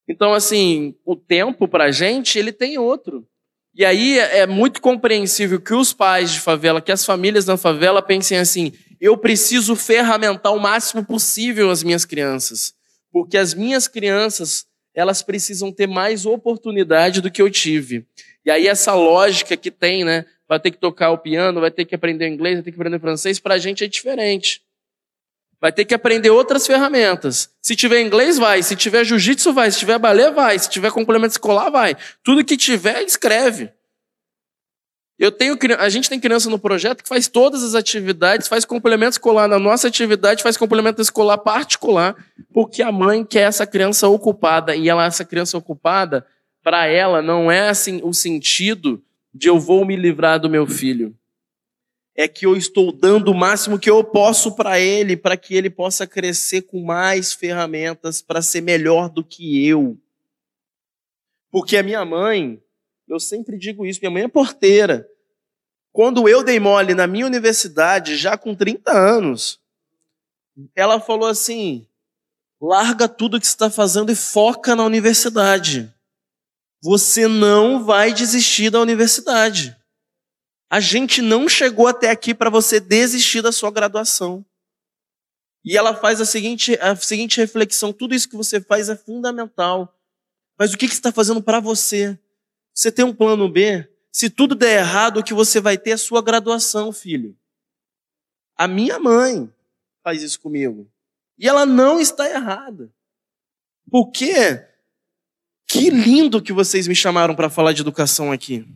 Então, assim, o tempo para a gente, ele tem outro. E aí é muito compreensível que os pais de favela, que as famílias da favela pensem assim: eu preciso ferramentar o máximo possível as minhas crianças, porque as minhas crianças elas precisam ter mais oportunidade do que eu tive. E aí essa lógica que tem, né? vai ter que tocar o piano, vai ter que aprender inglês, vai ter que aprender francês, para a gente é diferente. Vai ter que aprender outras ferramentas. Se tiver inglês, vai. Se tiver jiu-jitsu, vai. Se tiver balé, vai. Se tiver complemento escolar, vai. Tudo que tiver, escreve. Eu tenho, a gente tem criança no projeto que faz todas as atividades, faz complemento escolar na nossa atividade, faz complemento escolar particular, porque a mãe quer essa criança ocupada. E ela, essa criança ocupada, para ela, não é assim o sentido de eu vou me livrar do meu filho. É que eu estou dando o máximo que eu posso para ele, para que ele possa crescer com mais ferramentas para ser melhor do que eu. Porque a minha mãe, eu sempre digo isso, minha mãe é porteira. Quando eu dei mole na minha universidade, já com 30 anos, ela falou assim: larga tudo que você está fazendo e foca na universidade você não vai desistir da universidade. A gente não chegou até aqui para você desistir da sua graduação. E ela faz a seguinte, a seguinte reflexão: tudo isso que você faz é fundamental. Mas o que, que você está fazendo para você? Você tem um plano B? Se tudo der errado, o que você vai ter é a sua graduação, filho. A minha mãe faz isso comigo. E ela não está errada. Por quê? Que lindo que vocês me chamaram para falar de educação aqui.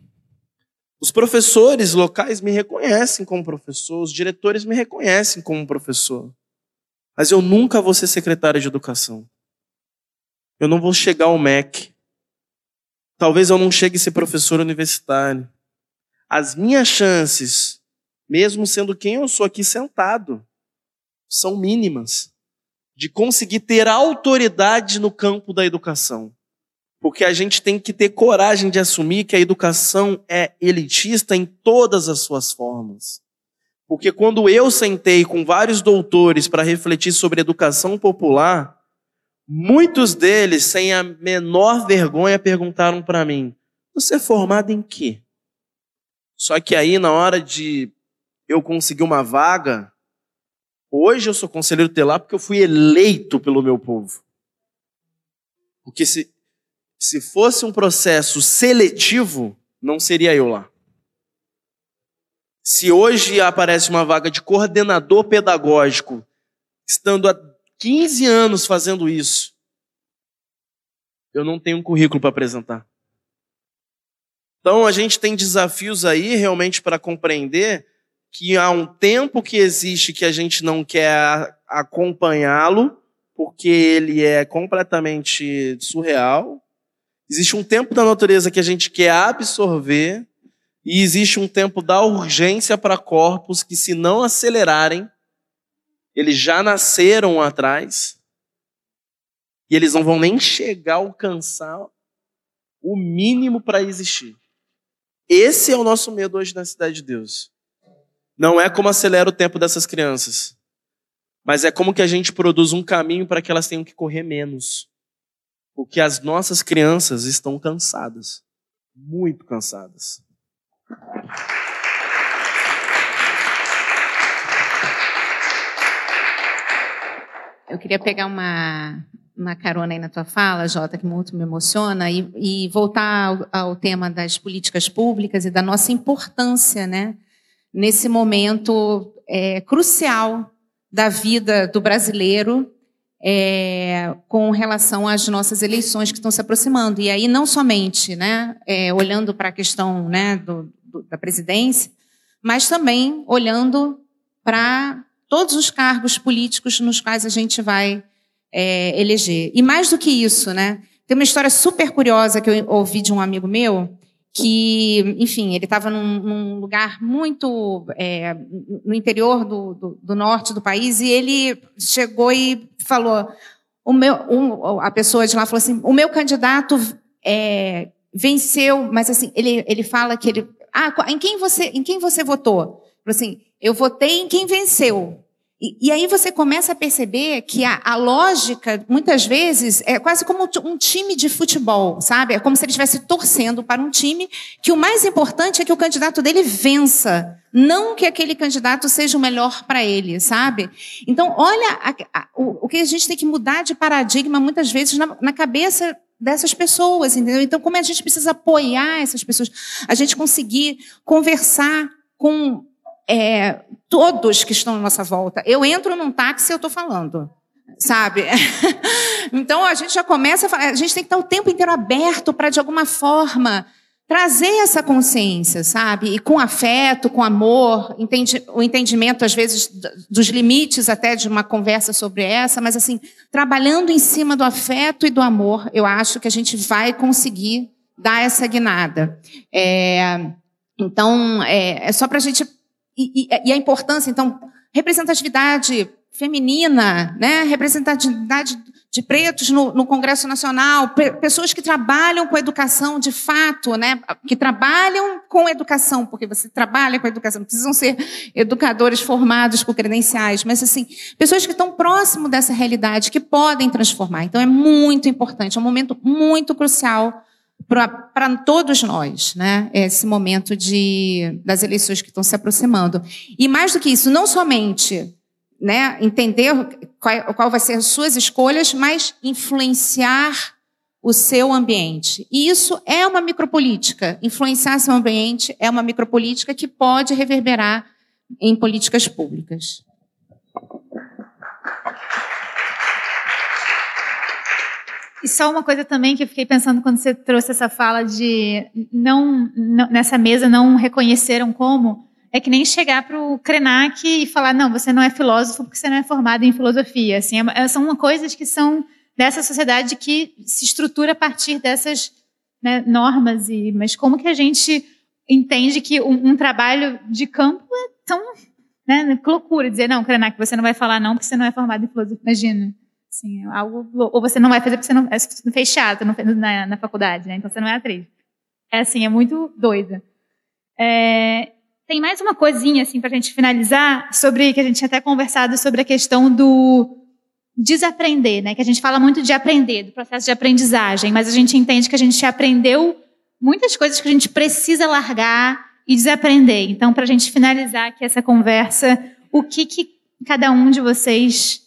Os professores locais me reconhecem como professor, os diretores me reconhecem como professor. Mas eu nunca vou ser secretário de educação. Eu não vou chegar ao MEC. Talvez eu não chegue a ser professor universitário. As minhas chances, mesmo sendo quem eu sou aqui sentado, são mínimas de conseguir ter autoridade no campo da educação. Porque a gente tem que ter coragem de assumir que a educação é elitista em todas as suas formas. Porque quando eu sentei com vários doutores para refletir sobre educação popular, muitos deles, sem a menor vergonha, perguntaram para mim: Você é formado em quê? Só que aí, na hora de eu conseguir uma vaga, hoje eu sou conselheiro telar porque eu fui eleito pelo meu povo. Porque se, se fosse um processo seletivo, não seria eu lá. Se hoje aparece uma vaga de coordenador pedagógico, estando há 15 anos fazendo isso, eu não tenho um currículo para apresentar. Então a gente tem desafios aí realmente para compreender que há um tempo que existe que a gente não quer acompanhá-lo, porque ele é completamente surreal. Existe um tempo da natureza que a gente quer absorver, e existe um tempo da urgência para corpos que, se não acelerarem, eles já nasceram atrás, e eles não vão nem chegar a alcançar o mínimo para existir. Esse é o nosso medo hoje na cidade de Deus. Não é como acelera o tempo dessas crianças, mas é como que a gente produz um caminho para que elas tenham que correr menos. Porque as nossas crianças estão cansadas, muito cansadas. Eu queria pegar uma, uma carona aí na tua fala, Jota, que muito me emociona, e, e voltar ao, ao, tema das políticas públicas e da nossa importância, né, nesse momento é, crucial da vida do brasileiro é, com relação às nossas eleições que estão se aproximando. E aí, não somente né, é, olhando para a questão né, do, do, da presidência, mas também olhando para todos os cargos políticos nos quais a gente vai é, eleger. E mais do que isso, né? Tem uma história super curiosa que eu ouvi de um amigo meu, que, enfim, ele estava num, num, lugar muito é, no interior do, do, do, norte do país e ele chegou e falou, o meu, um, a pessoa de lá falou assim, o meu candidato é, venceu, mas assim, ele, ele fala que ele, ah, em quem você, em quem você votou? Falou assim, eu votei em quem venceu. E, e, aí você começa a perceber que a, a, lógica, muitas vezes, é quase como um time de futebol, sabe? É como se ele estivesse torcendo para um time que o mais importante é que o candidato dele vença, não que aquele candidato seja o melhor para ele, sabe? Então, olha a, a, o, o, que a gente tem que mudar de paradigma muitas vezes na, na cabeça dessas pessoas, entendeu? Então, como a gente precisa apoiar essas pessoas, a gente conseguir conversar com é, todos que estão à nossa volta. Eu entro num táxi e eu estou falando, sabe? então a gente já começa a falar, a gente tem que estar o tempo inteiro aberto para, de alguma forma, trazer essa consciência, sabe? E com afeto, com amor, entende, o entendimento, às vezes, dos limites até de uma conversa sobre essa, mas, assim, trabalhando em cima do afeto e do amor, eu acho que a gente vai conseguir dar essa guinada. É, então, é, é só para a gente e, e, e a importância, então, representatividade feminina, né? representatividade de pretos no, no, Congresso Nacional, pessoas que trabalham com educação de fato, né? que trabalham com educação, porque você trabalha com educação, não precisam ser educadores formados com credenciais, mas assim, pessoas que estão próximo dessa realidade, que podem transformar. Então é muito importante, é um momento muito crucial para todos nós, né? Esse momento de, das eleições que estão se aproximando. E mais do que isso, não somente né, entender qual, qual vai ser as suas escolhas, mas influenciar o seu ambiente. E isso é uma micropolítica. Influenciar seu ambiente é uma micropolítica que pode reverberar em políticas públicas. E só uma coisa também que eu fiquei pensando quando você trouxe essa fala de não, não nessa mesa não reconheceram como é que nem chegar para o Krenak e falar não, você não é filósofo porque você não é formado em filosofia. Assim, é, é são coisas que são dessa sociedade que se estrutura a partir dessas né, normas e mas como que a gente entende que um, um trabalho de campo é tão né, loucura dizer não, Krenak, você não vai falar não porque você não é formado em filosofia. Imagina. Assim, algo, ou você não vai fazer porque você não, é, não fez teatro na, na faculdade, né? Então você não é atriz. É assim, é muito doida. É, tem mais uma coisinha assim para a gente finalizar sobre que a gente tinha até conversado sobre a questão do desaprender, né? Que a gente fala muito de aprender, do processo de aprendizagem, mas a gente entende que a gente aprendeu muitas coisas que a gente precisa largar e desaprender. Então, para a gente finalizar aqui essa conversa, o que, que cada um de vocês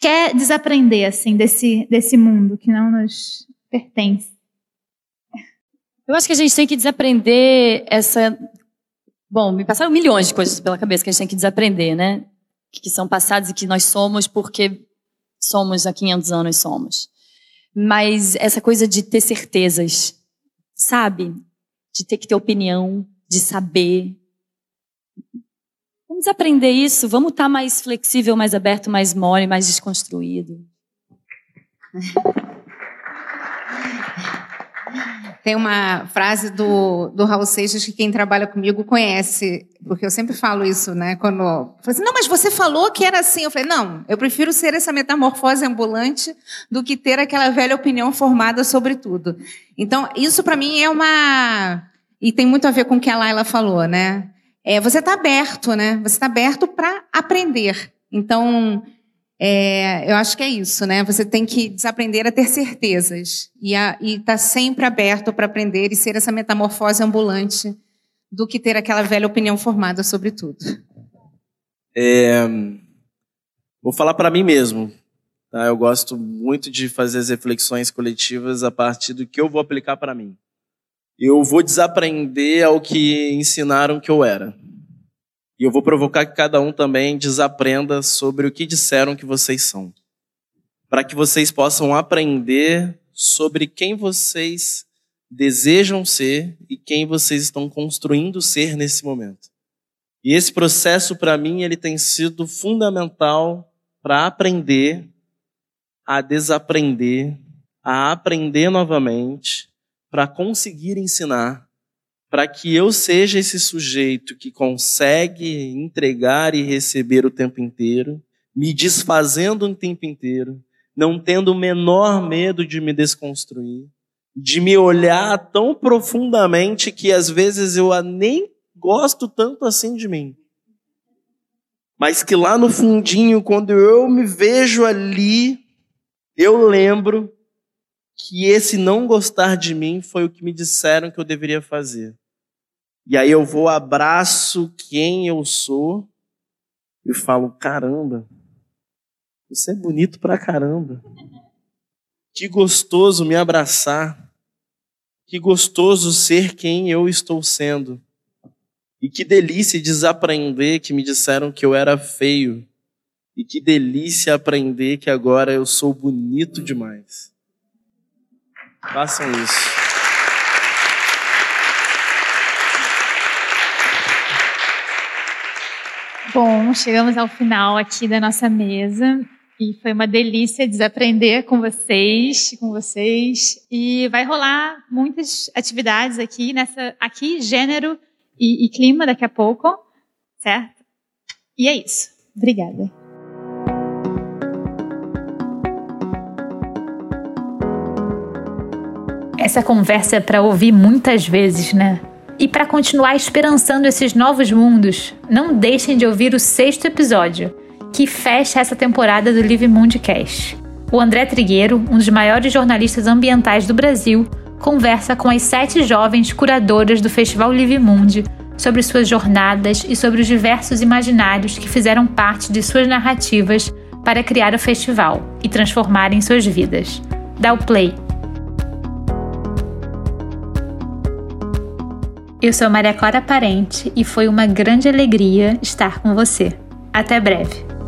quer desaprender assim desse, desse mundo que não nos pertence? Eu acho que a gente tem que desaprender essa. Bom, me passaram milhões de coisas pela cabeça que a gente tem que desaprender, né? Que são passados e que nós somos porque somos há 500 anos somos. Mas essa coisa de ter certezas, sabe? De ter que ter opinião, de saber. Vamos aprender isso, vamos estar mais flexível, mais aberto, mais mole, mais desconstruído. Tem uma frase do, do Raul Seixas que quem trabalha comigo conhece, porque eu sempre falo isso, né? Quando. Eu assim, não, mas você falou que era assim. Eu falei, não, eu prefiro ser essa metamorfose ambulante do que ter aquela velha opinião formada sobre tudo. Então, isso para mim é uma. E tem muito a ver com o que a Laila falou, né? É, você está aberto, né? Você está aberto para aprender. Então, é, eu acho que é isso, né? Você tem que desaprender a ter certezas e estar tá sempre aberto para aprender e ser essa metamorfose ambulante do que ter aquela velha opinião formada sobre tudo. É, vou falar para mim mesmo. Tá? Eu gosto muito de fazer as reflexões coletivas a partir do que eu vou aplicar para mim. Eu vou desaprender ao que ensinaram que eu era. E eu vou provocar que cada um também desaprenda sobre o que disseram que vocês são. Para que vocês possam aprender sobre quem vocês desejam ser e quem vocês estão construindo ser nesse momento. E esse processo, para mim, ele tem sido fundamental para aprender a desaprender, a aprender novamente, para conseguir ensinar para que eu seja esse sujeito que consegue entregar e receber o tempo inteiro, me desfazendo o tempo inteiro, não tendo o menor medo de me desconstruir, de me olhar tão profundamente que às vezes eu nem gosto tanto assim de mim. Mas que lá no fundinho, quando eu me vejo ali, eu lembro que esse não gostar de mim foi o que me disseram que eu deveria fazer. E aí eu vou, abraço quem eu sou e falo: caramba, você é bonito pra caramba. Que gostoso me abraçar. Que gostoso ser quem eu estou sendo. E que delícia desaprender que me disseram que eu era feio. E que delícia aprender que agora eu sou bonito demais. Façam isso. Bom, chegamos ao final aqui da nossa mesa e foi uma delícia desaprender com vocês, com vocês e vai rolar muitas atividades aqui nessa aqui gênero e, e clima daqui a pouco, certo? E é isso. Obrigada. Essa conversa é para ouvir muitas vezes, né? E para continuar esperançando esses novos mundos, não deixem de ouvir o sexto episódio, que fecha essa temporada do Live Mundcast. O André Trigueiro, um dos maiores jornalistas ambientais do Brasil, conversa com as sete jovens curadoras do Festival Live Mundi sobre suas jornadas e sobre os diversos imaginários que fizeram parte de suas narrativas para criar o festival e transformarem suas vidas. Dá o play Eu sou Maria Clara Parente e foi uma grande alegria estar com você. Até breve!